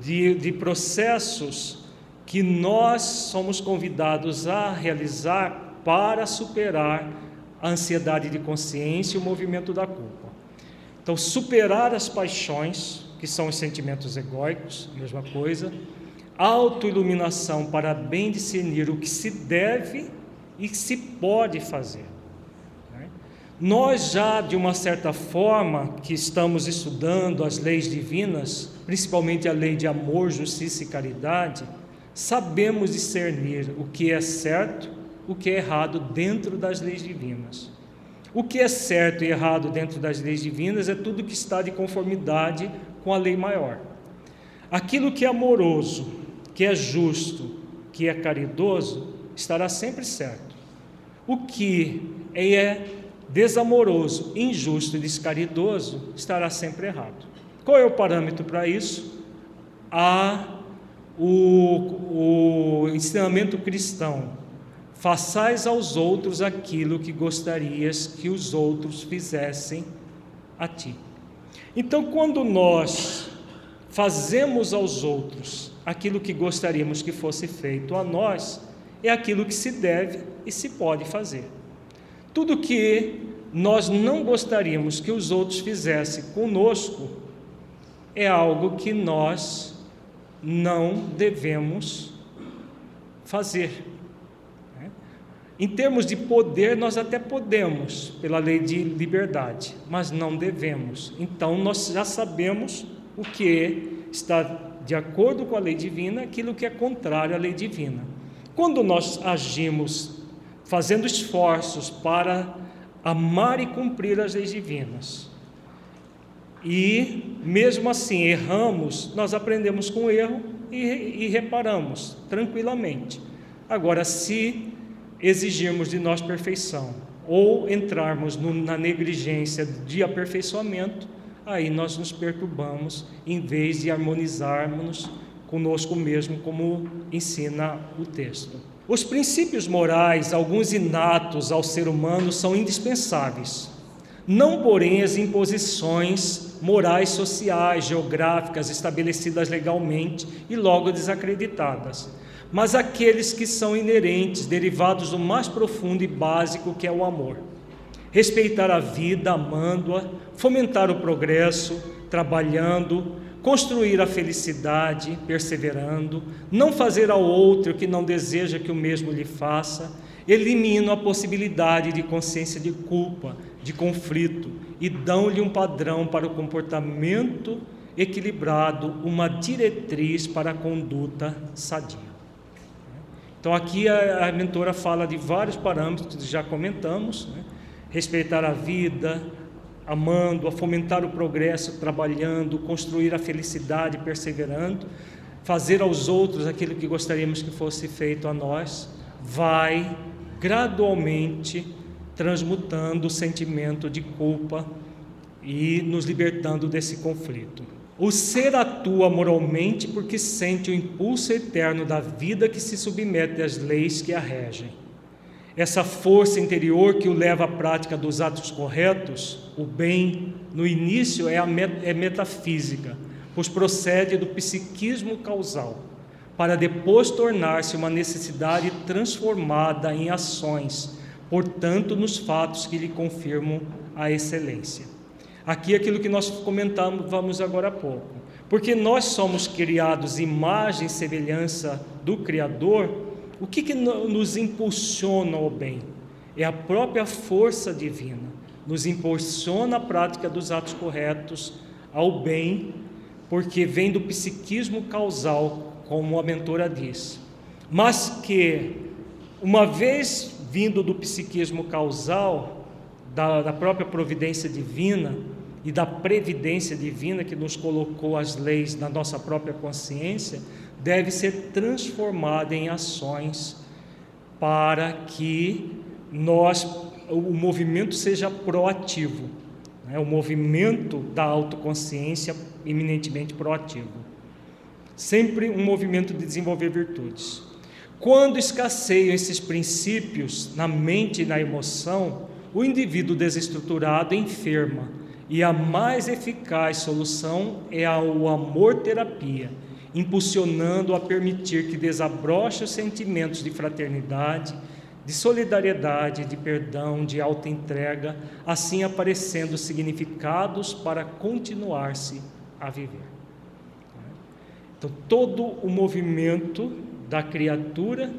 de, de processos que nós somos convidados a realizar para superar a ansiedade de consciência e o movimento da culpa. Então, superar as paixões, que são os sentimentos egóicos, mesma coisa, autoiluminação para bem discernir o que se deve e se pode fazer. Nós já, de uma certa forma, que estamos estudando as leis divinas, principalmente a lei de amor, justiça e caridade, sabemos discernir o que é certo, o que é errado dentro das leis divinas. O que é certo e errado dentro das leis divinas é tudo que está de conformidade com a lei maior. Aquilo que é amoroso, que é justo, que é caridoso, estará sempre certo. O que é desamoroso, injusto e descaridoso estará sempre errado. Qual é o parâmetro para isso? A o, o ensinamento cristão: façais aos outros aquilo que gostarias que os outros fizessem a ti. Então, quando nós fazemos aos outros aquilo que gostaríamos que fosse feito a nós é aquilo que se deve e se pode fazer. Tudo que nós não gostaríamos que os outros fizessem conosco é algo que nós não devemos fazer. Né? Em termos de poder, nós até podemos, pela lei de liberdade, mas não devemos. Então, nós já sabemos o que está de acordo com a lei divina, aquilo que é contrário à lei divina. Quando nós agimos fazendo esforços para amar e cumprir as leis divinas, e mesmo assim erramos, nós aprendemos com o erro e, e reparamos tranquilamente. Agora, se exigirmos de nós perfeição ou entrarmos no, na negligência de aperfeiçoamento, aí nós nos perturbamos em vez de harmonizarmos conosco mesmo, como ensina o texto. Os princípios morais, alguns inatos ao ser humano, são indispensáveis. Não, porém, as imposições morais sociais, geográficas estabelecidas legalmente e logo desacreditadas, mas aqueles que são inerentes, derivados do mais profundo e básico que é o amor respeitar a vida amando-a, fomentar o progresso, trabalhando, construir a felicidade, perseverando, não fazer ao outro o que não deseja que o mesmo lhe faça, eliminam a possibilidade de consciência de culpa, de conflito e dão-lhe um padrão para o comportamento equilibrado, uma diretriz para a conduta sadia. Então, aqui a, a mentora fala de vários parâmetros que já comentamos, né? respeitar a vida, amando, a fomentar o progresso, trabalhando, construir a felicidade, perseverando, fazer aos outros aquilo que gostaríamos que fosse feito a nós, vai gradualmente transmutando o sentimento de culpa e nos libertando desse conflito. O ser atua moralmente porque sente o impulso eterno da vida que se submete às leis que a regem essa força interior que o leva à prática dos atos corretos, o bem, no início é, met é metafísica, pois procede do psiquismo causal, para depois tornar-se uma necessidade transformada em ações, portanto, nos fatos que lhe confirmam a excelência. Aqui é aquilo que nós comentamos vamos agora há pouco. Porque nós somos criados imagem e semelhança do Criador, o que, que nos impulsiona ao bem? É a própria força divina, nos impulsiona a prática dos atos corretos ao bem, porque vem do psiquismo causal, como a mentora diz. Mas que, uma vez vindo do psiquismo causal, da, da própria providência divina e da previdência divina que nos colocou as leis na nossa própria consciência, deve ser transformada em ações para que nós o movimento seja proativo, né? o movimento da autoconsciência eminentemente proativo. Sempre um movimento de desenvolver virtudes. Quando escasseiam esses princípios na mente e na emoção, o indivíduo desestruturado enferma, e a mais eficaz solução é o amor-terapia, impulsionando a permitir que desabroche os sentimentos de fraternidade, de solidariedade, de perdão, de alta entrega, assim aparecendo significados para continuar-se a viver. Então, todo o movimento da criatura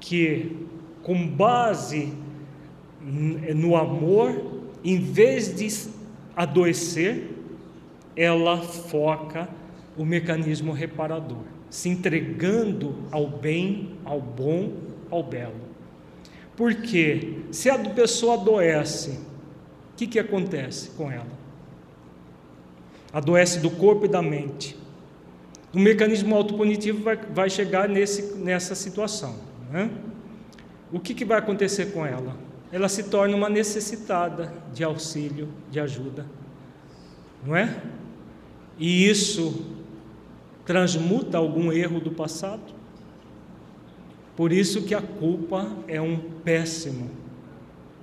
que, com base no amor, em vez de adoecer, ela foca o mecanismo reparador, se entregando ao bem, ao bom, ao belo. Porque se a pessoa adoece, o que, que acontece com ela? Adoece do corpo e da mente. O mecanismo autopunitivo vai, vai chegar nesse, nessa situação. Né? O que, que vai acontecer com ela? Ela se torna uma necessitada de auxílio, de ajuda. Não é? E isso transmuta algum erro do passado? Por isso que a culpa é um péssimo,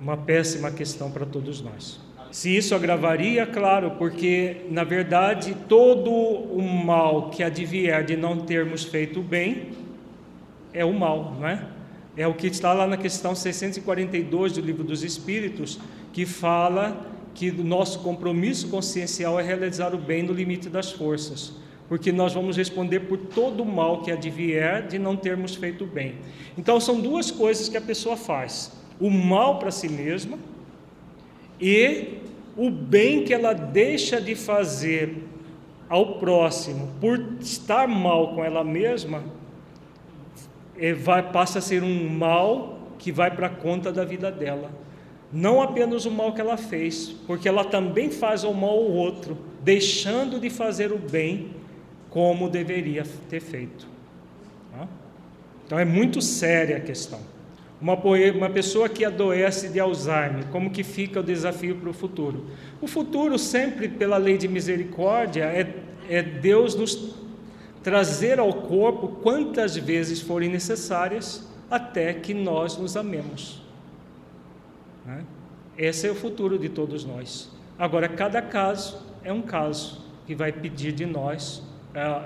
uma péssima questão para todos nós. Se isso agravaria, claro, porque na verdade todo o mal que advier de não termos feito o bem é o mal, não é? É o que está lá na questão 642 do Livro dos Espíritos, que fala que o nosso compromisso consciencial é realizar o bem no limite das forças porque nós vamos responder por todo o mal que advier de não termos feito o bem. Então, são duas coisas que a pessoa faz: o mal para si mesma e o bem que ela deixa de fazer ao próximo por estar mal com ela mesma, vai, passa a ser um mal que vai para a conta da vida dela. Não apenas o mal que ela fez, porque ela também faz o mal ao outro, deixando de fazer o bem como deveria ter feito. Tá? Então é muito séria a questão. Uma, uma pessoa que adoece de Alzheimer, como que fica o desafio para o futuro? O futuro, sempre pela lei de misericórdia, é, é Deus nos trazer ao corpo quantas vezes forem necessárias até que nós nos amemos. Né? Esse é o futuro de todos nós. Agora, cada caso é um caso que vai pedir de nós é,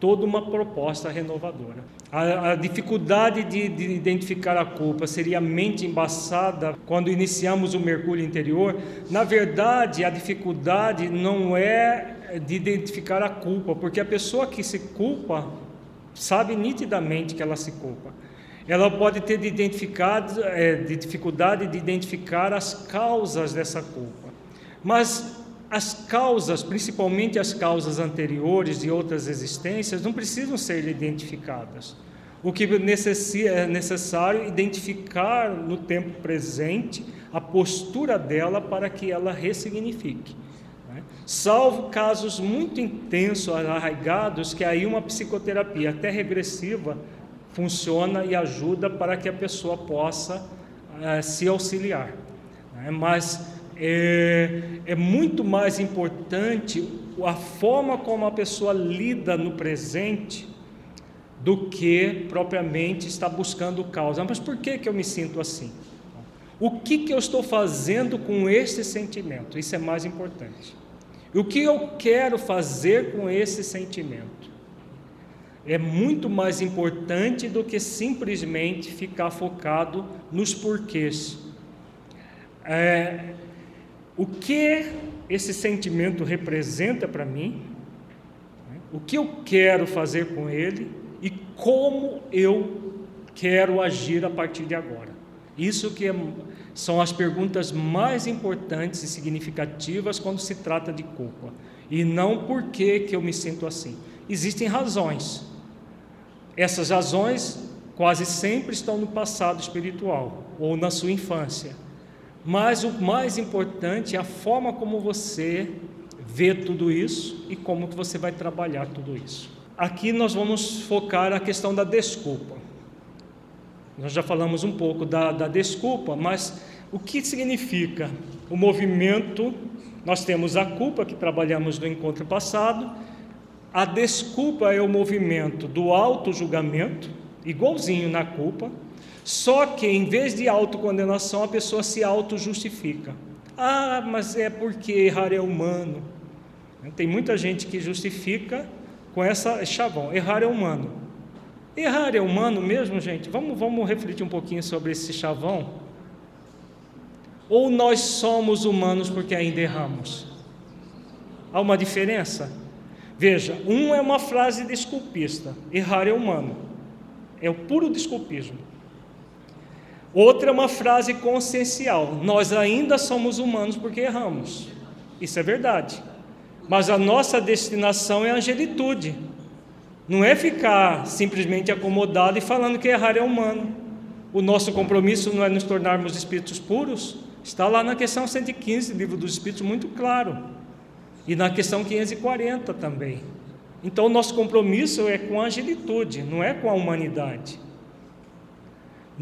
toda uma proposta renovadora. A, a dificuldade de, de, identificar a culpa seria a mente embaçada quando iniciamos o mergulho interior. Na verdade, a dificuldade não é de identificar a culpa, porque a pessoa que se culpa sabe nitidamente que ela se culpa. Ela pode ter de identificar, é, de dificuldade de identificar as causas dessa culpa. Mas as causas, principalmente as causas anteriores de outras existências, não precisam ser identificadas. O que é necessário identificar no tempo presente a postura dela para que ela ressignifique. Né? Salvo casos muito intensos, arraigados, que aí uma psicoterapia até regressiva funciona e ajuda para que a pessoa possa uh, se auxiliar. Né? Mas é, é muito mais importante a forma como a pessoa lida no presente do que propriamente está buscando causa. Mas por que, que eu me sinto assim? O que, que eu estou fazendo com esse sentimento? Isso é mais importante. O que eu quero fazer com esse sentimento? É muito mais importante do que simplesmente ficar focado nos porquês. É, o que esse sentimento representa para mim, né? o que eu quero fazer com ele e como eu quero agir a partir de agora. Isso que é, são as perguntas mais importantes e significativas quando se trata de culpa. E não por que, que eu me sinto assim. Existem razões. Essas razões quase sempre estão no passado espiritual ou na sua infância. Mas o mais importante é a forma como você vê tudo isso e como que você vai trabalhar tudo isso. Aqui nós vamos focar a questão da desculpa. Nós já falamos um pouco da, da desculpa, mas o que significa o movimento? Nós temos a culpa que trabalhamos no encontro passado, A desculpa é o movimento do auto-julgamento, igualzinho na culpa, só que em vez de autocondenação, a pessoa se auto-justifica. Ah, mas é porque errar é humano. Tem muita gente que justifica com essa chavão: errar é humano. Errar é humano mesmo, gente? Vamos, vamos refletir um pouquinho sobre esse chavão? Ou nós somos humanos porque ainda erramos? Há uma diferença? Veja, um é uma frase desculpista: errar é humano. É o puro desculpismo. Outra é uma frase consciencial: nós ainda somos humanos porque erramos. Isso é verdade. Mas a nossa destinação é a angelitude. Não é ficar simplesmente acomodado e falando que errar é humano. O nosso compromisso não é nos tornarmos espíritos puros? Está lá na questão 115 do livro dos Espíritos, muito claro. E na questão 540 também. Então, o nosso compromisso é com a angelitude, não é com a humanidade.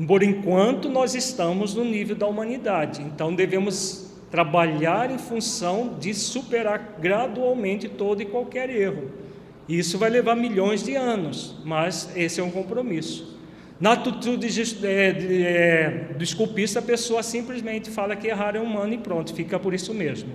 Por enquanto, nós estamos no nível da humanidade, então devemos trabalhar em função de superar gradualmente todo e qualquer erro. Isso vai levar milhões de anos, mas esse é um compromisso. Na atitude de, é, é, do esculpista, a pessoa simplesmente fala que errar é humano e pronto, fica por isso mesmo.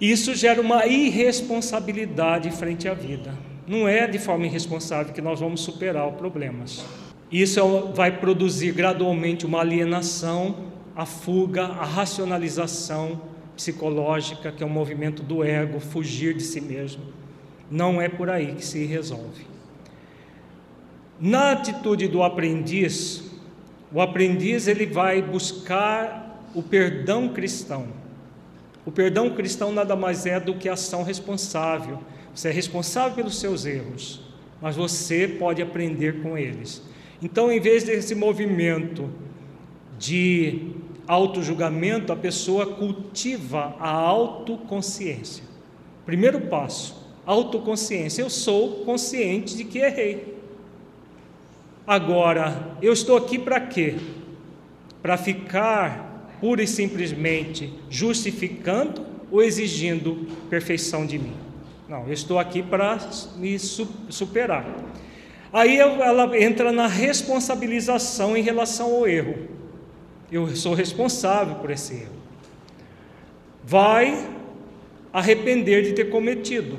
Isso gera uma irresponsabilidade frente à vida. Não é de forma irresponsável que nós vamos superar os problemas. Isso é vai produzir gradualmente uma alienação a fuga, a racionalização psicológica, que é um movimento do ego, fugir de si mesmo. Não é por aí que se resolve. Na atitude do aprendiz, o aprendiz ele vai buscar o perdão cristão. O perdão cristão nada mais é do que ação responsável. Você é responsável pelos seus erros, mas você pode aprender com eles. Então, em vez desse movimento de auto-julgamento, a pessoa cultiva a autoconsciência. Primeiro passo, autoconsciência. Eu sou consciente de que errei. Agora, eu estou aqui para quê? Para ficar pura e simplesmente justificando ou exigindo perfeição de mim? Não, eu estou aqui para me superar. Aí ela entra na responsabilização em relação ao erro. Eu sou responsável por esse erro. Vai arrepender de ter cometido.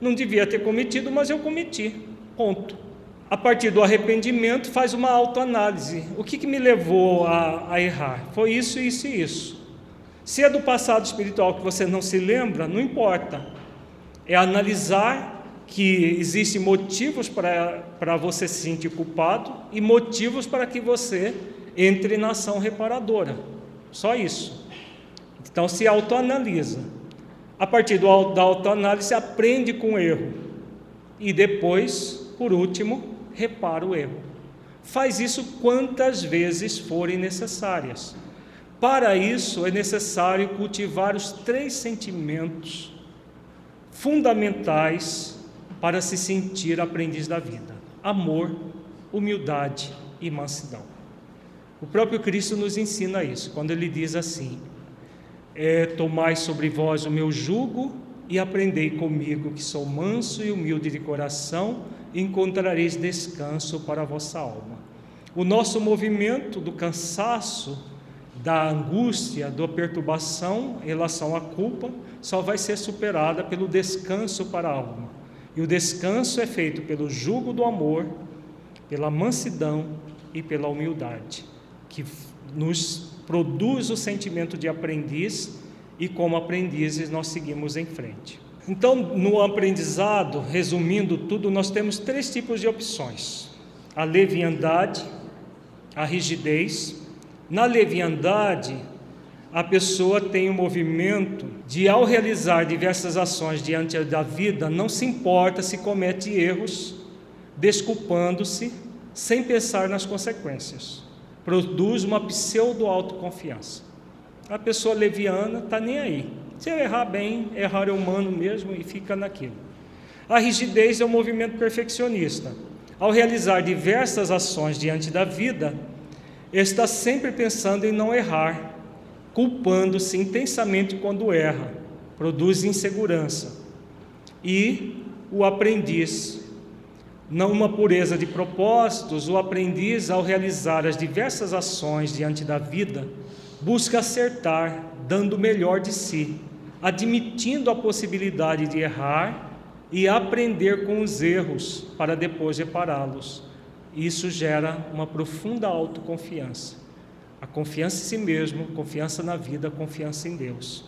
Não devia ter cometido, mas eu cometi. Ponto. A partir do arrependimento, faz uma autoanálise. O que, que me levou a, a errar? Foi isso, isso e isso. Se é do passado espiritual que você não se lembra, não importa. É analisar que existem motivos para você se sentir culpado e motivos para que você entre na ação reparadora. Só isso. Então se autoanalisa. A partir do, da autoanálise, aprende com o erro. E depois, por último, repara o erro. Faz isso quantas vezes forem necessárias. Para isso, é necessário cultivar os três sentimentos fundamentais para se sentir aprendiz da vida: amor, humildade e mansidão. O próprio Cristo nos ensina isso, quando ele diz assim: é, Tomai sobre vós o meu jugo e aprendei comigo, que sou manso e humilde de coração, e encontrareis descanso para a vossa alma. O nosso movimento do cansaço, da angústia, da perturbação em relação à culpa, só vai ser superada pelo descanso para a alma. E o descanso é feito pelo jugo do amor, pela mansidão e pela humildade que nos produz o sentimento de aprendiz e como aprendizes nós seguimos em frente. Então, no aprendizado, resumindo tudo, nós temos três tipos de opções: a leviandade, a rigidez. Na leviandade, a pessoa tem o um movimento de, ao realizar diversas ações diante da vida, não se importa se comete erros, desculpando-se, sem pensar nas consequências produz uma pseudo-autoconfiança. A pessoa leviana está nem aí. Se eu errar bem, errar é humano mesmo e fica naquilo. A rigidez é um movimento perfeccionista. Ao realizar diversas ações diante da vida, está sempre pensando em não errar, culpando-se intensamente quando erra, produz insegurança. E o aprendiz. Não uma pureza de propósitos, o aprendiz, ao realizar as diversas ações diante da vida, busca acertar, dando o melhor de si, admitindo a possibilidade de errar e aprender com os erros para depois repará-los. Isso gera uma profunda autoconfiança. A confiança em si mesmo, confiança na vida, confiança em Deus.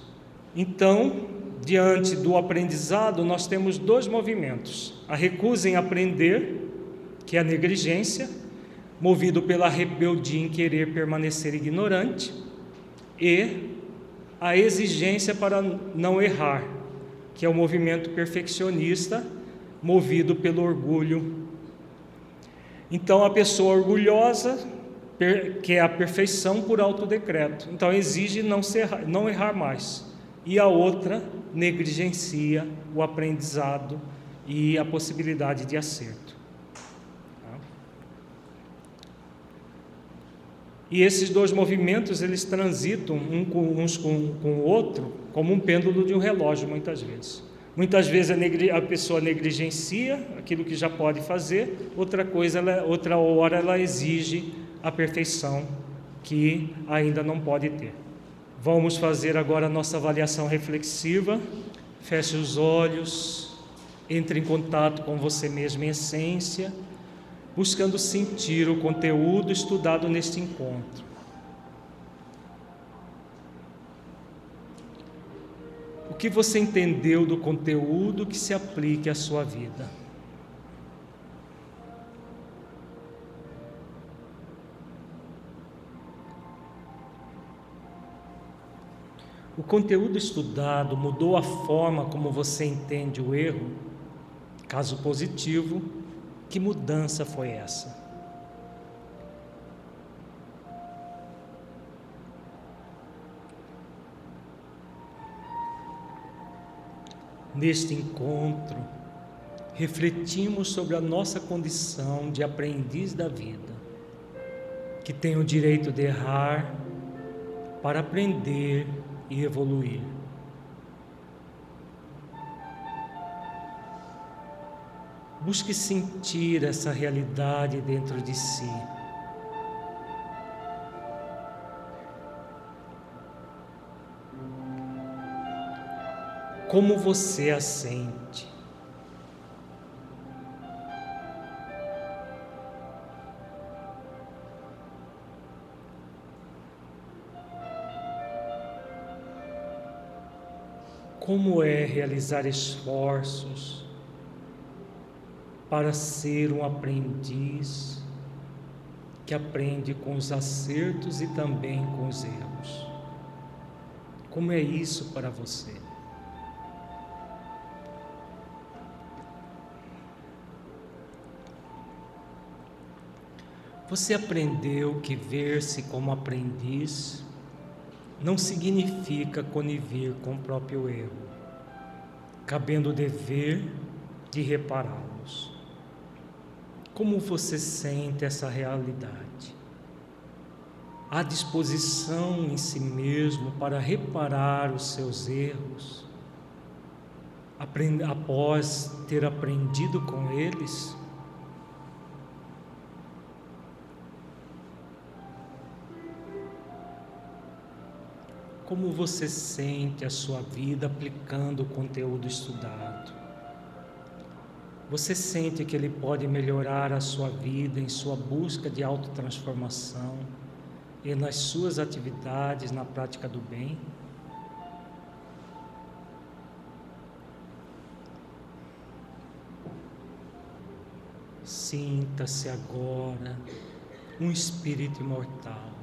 Então, diante do aprendizado, nós temos dois movimentos: a recusa em aprender, que é a negligência, movido pela rebeldia em querer permanecer ignorante, e a exigência para não errar, que é o movimento perfeccionista, movido pelo orgulho. Então, a pessoa orgulhosa quer a perfeição por autodecreto, então exige não, ser, não errar mais. E a outra negligencia o aprendizado e a possibilidade de acerto. Tá? E esses dois movimentos eles transitam um com, uns com, com o outro como um pêndulo de um relógio muitas vezes. Muitas vezes a, a pessoa negligencia aquilo que já pode fazer, outra coisa, ela, outra hora ela exige a perfeição que ainda não pode ter. Vamos fazer agora a nossa avaliação reflexiva. Feche os olhos, entre em contato com você mesmo em essência, buscando sentir o conteúdo estudado neste encontro. O que você entendeu do conteúdo que se aplique à sua vida? O conteúdo estudado mudou a forma como você entende o erro? Caso positivo, que mudança foi essa? Neste encontro, refletimos sobre a nossa condição de aprendiz da vida, que tem o direito de errar para aprender e evoluir. Busque sentir essa realidade dentro de si. Como você a sente? Como é realizar esforços para ser um aprendiz que aprende com os acertos e também com os erros. Como é isso para você? Você aprendeu que ver-se como aprendiz não significa conivir com o próprio erro, cabendo o dever de repará-los. Como você sente essa realidade? Há disposição em si mesmo para reparar os seus erros, após ter aprendido com eles? Como você sente a sua vida aplicando o conteúdo estudado? Você sente que ele pode melhorar a sua vida em sua busca de autotransformação e nas suas atividades na prática do bem? Sinta-se agora um espírito imortal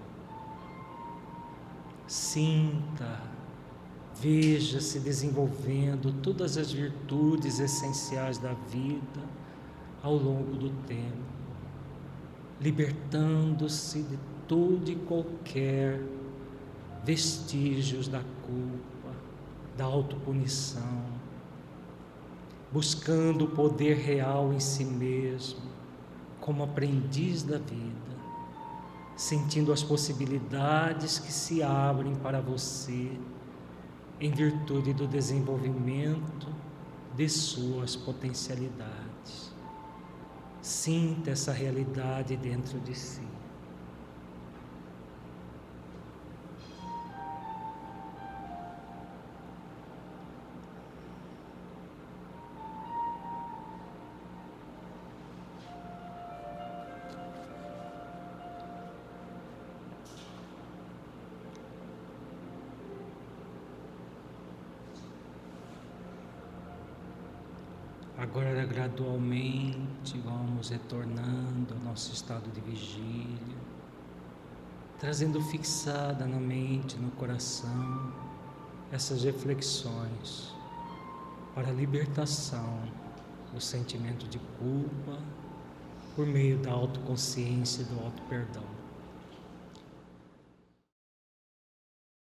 Sinta, Veja se desenvolvendo todas as virtudes essenciais da vida ao longo do tempo, libertando-se de todo e qualquer vestígios da culpa, da autopunição, buscando o poder real em si mesmo, como aprendiz da vida, sentindo as possibilidades que se abrem para você em virtude do desenvolvimento de suas potencialidades. Sinta essa realidade dentro de si. Gradualmente, vamos retornando ao nosso estado de vigília, trazendo fixada na mente, no coração, essas reflexões para a libertação do sentimento de culpa por meio da autoconsciência e do auto-perdão.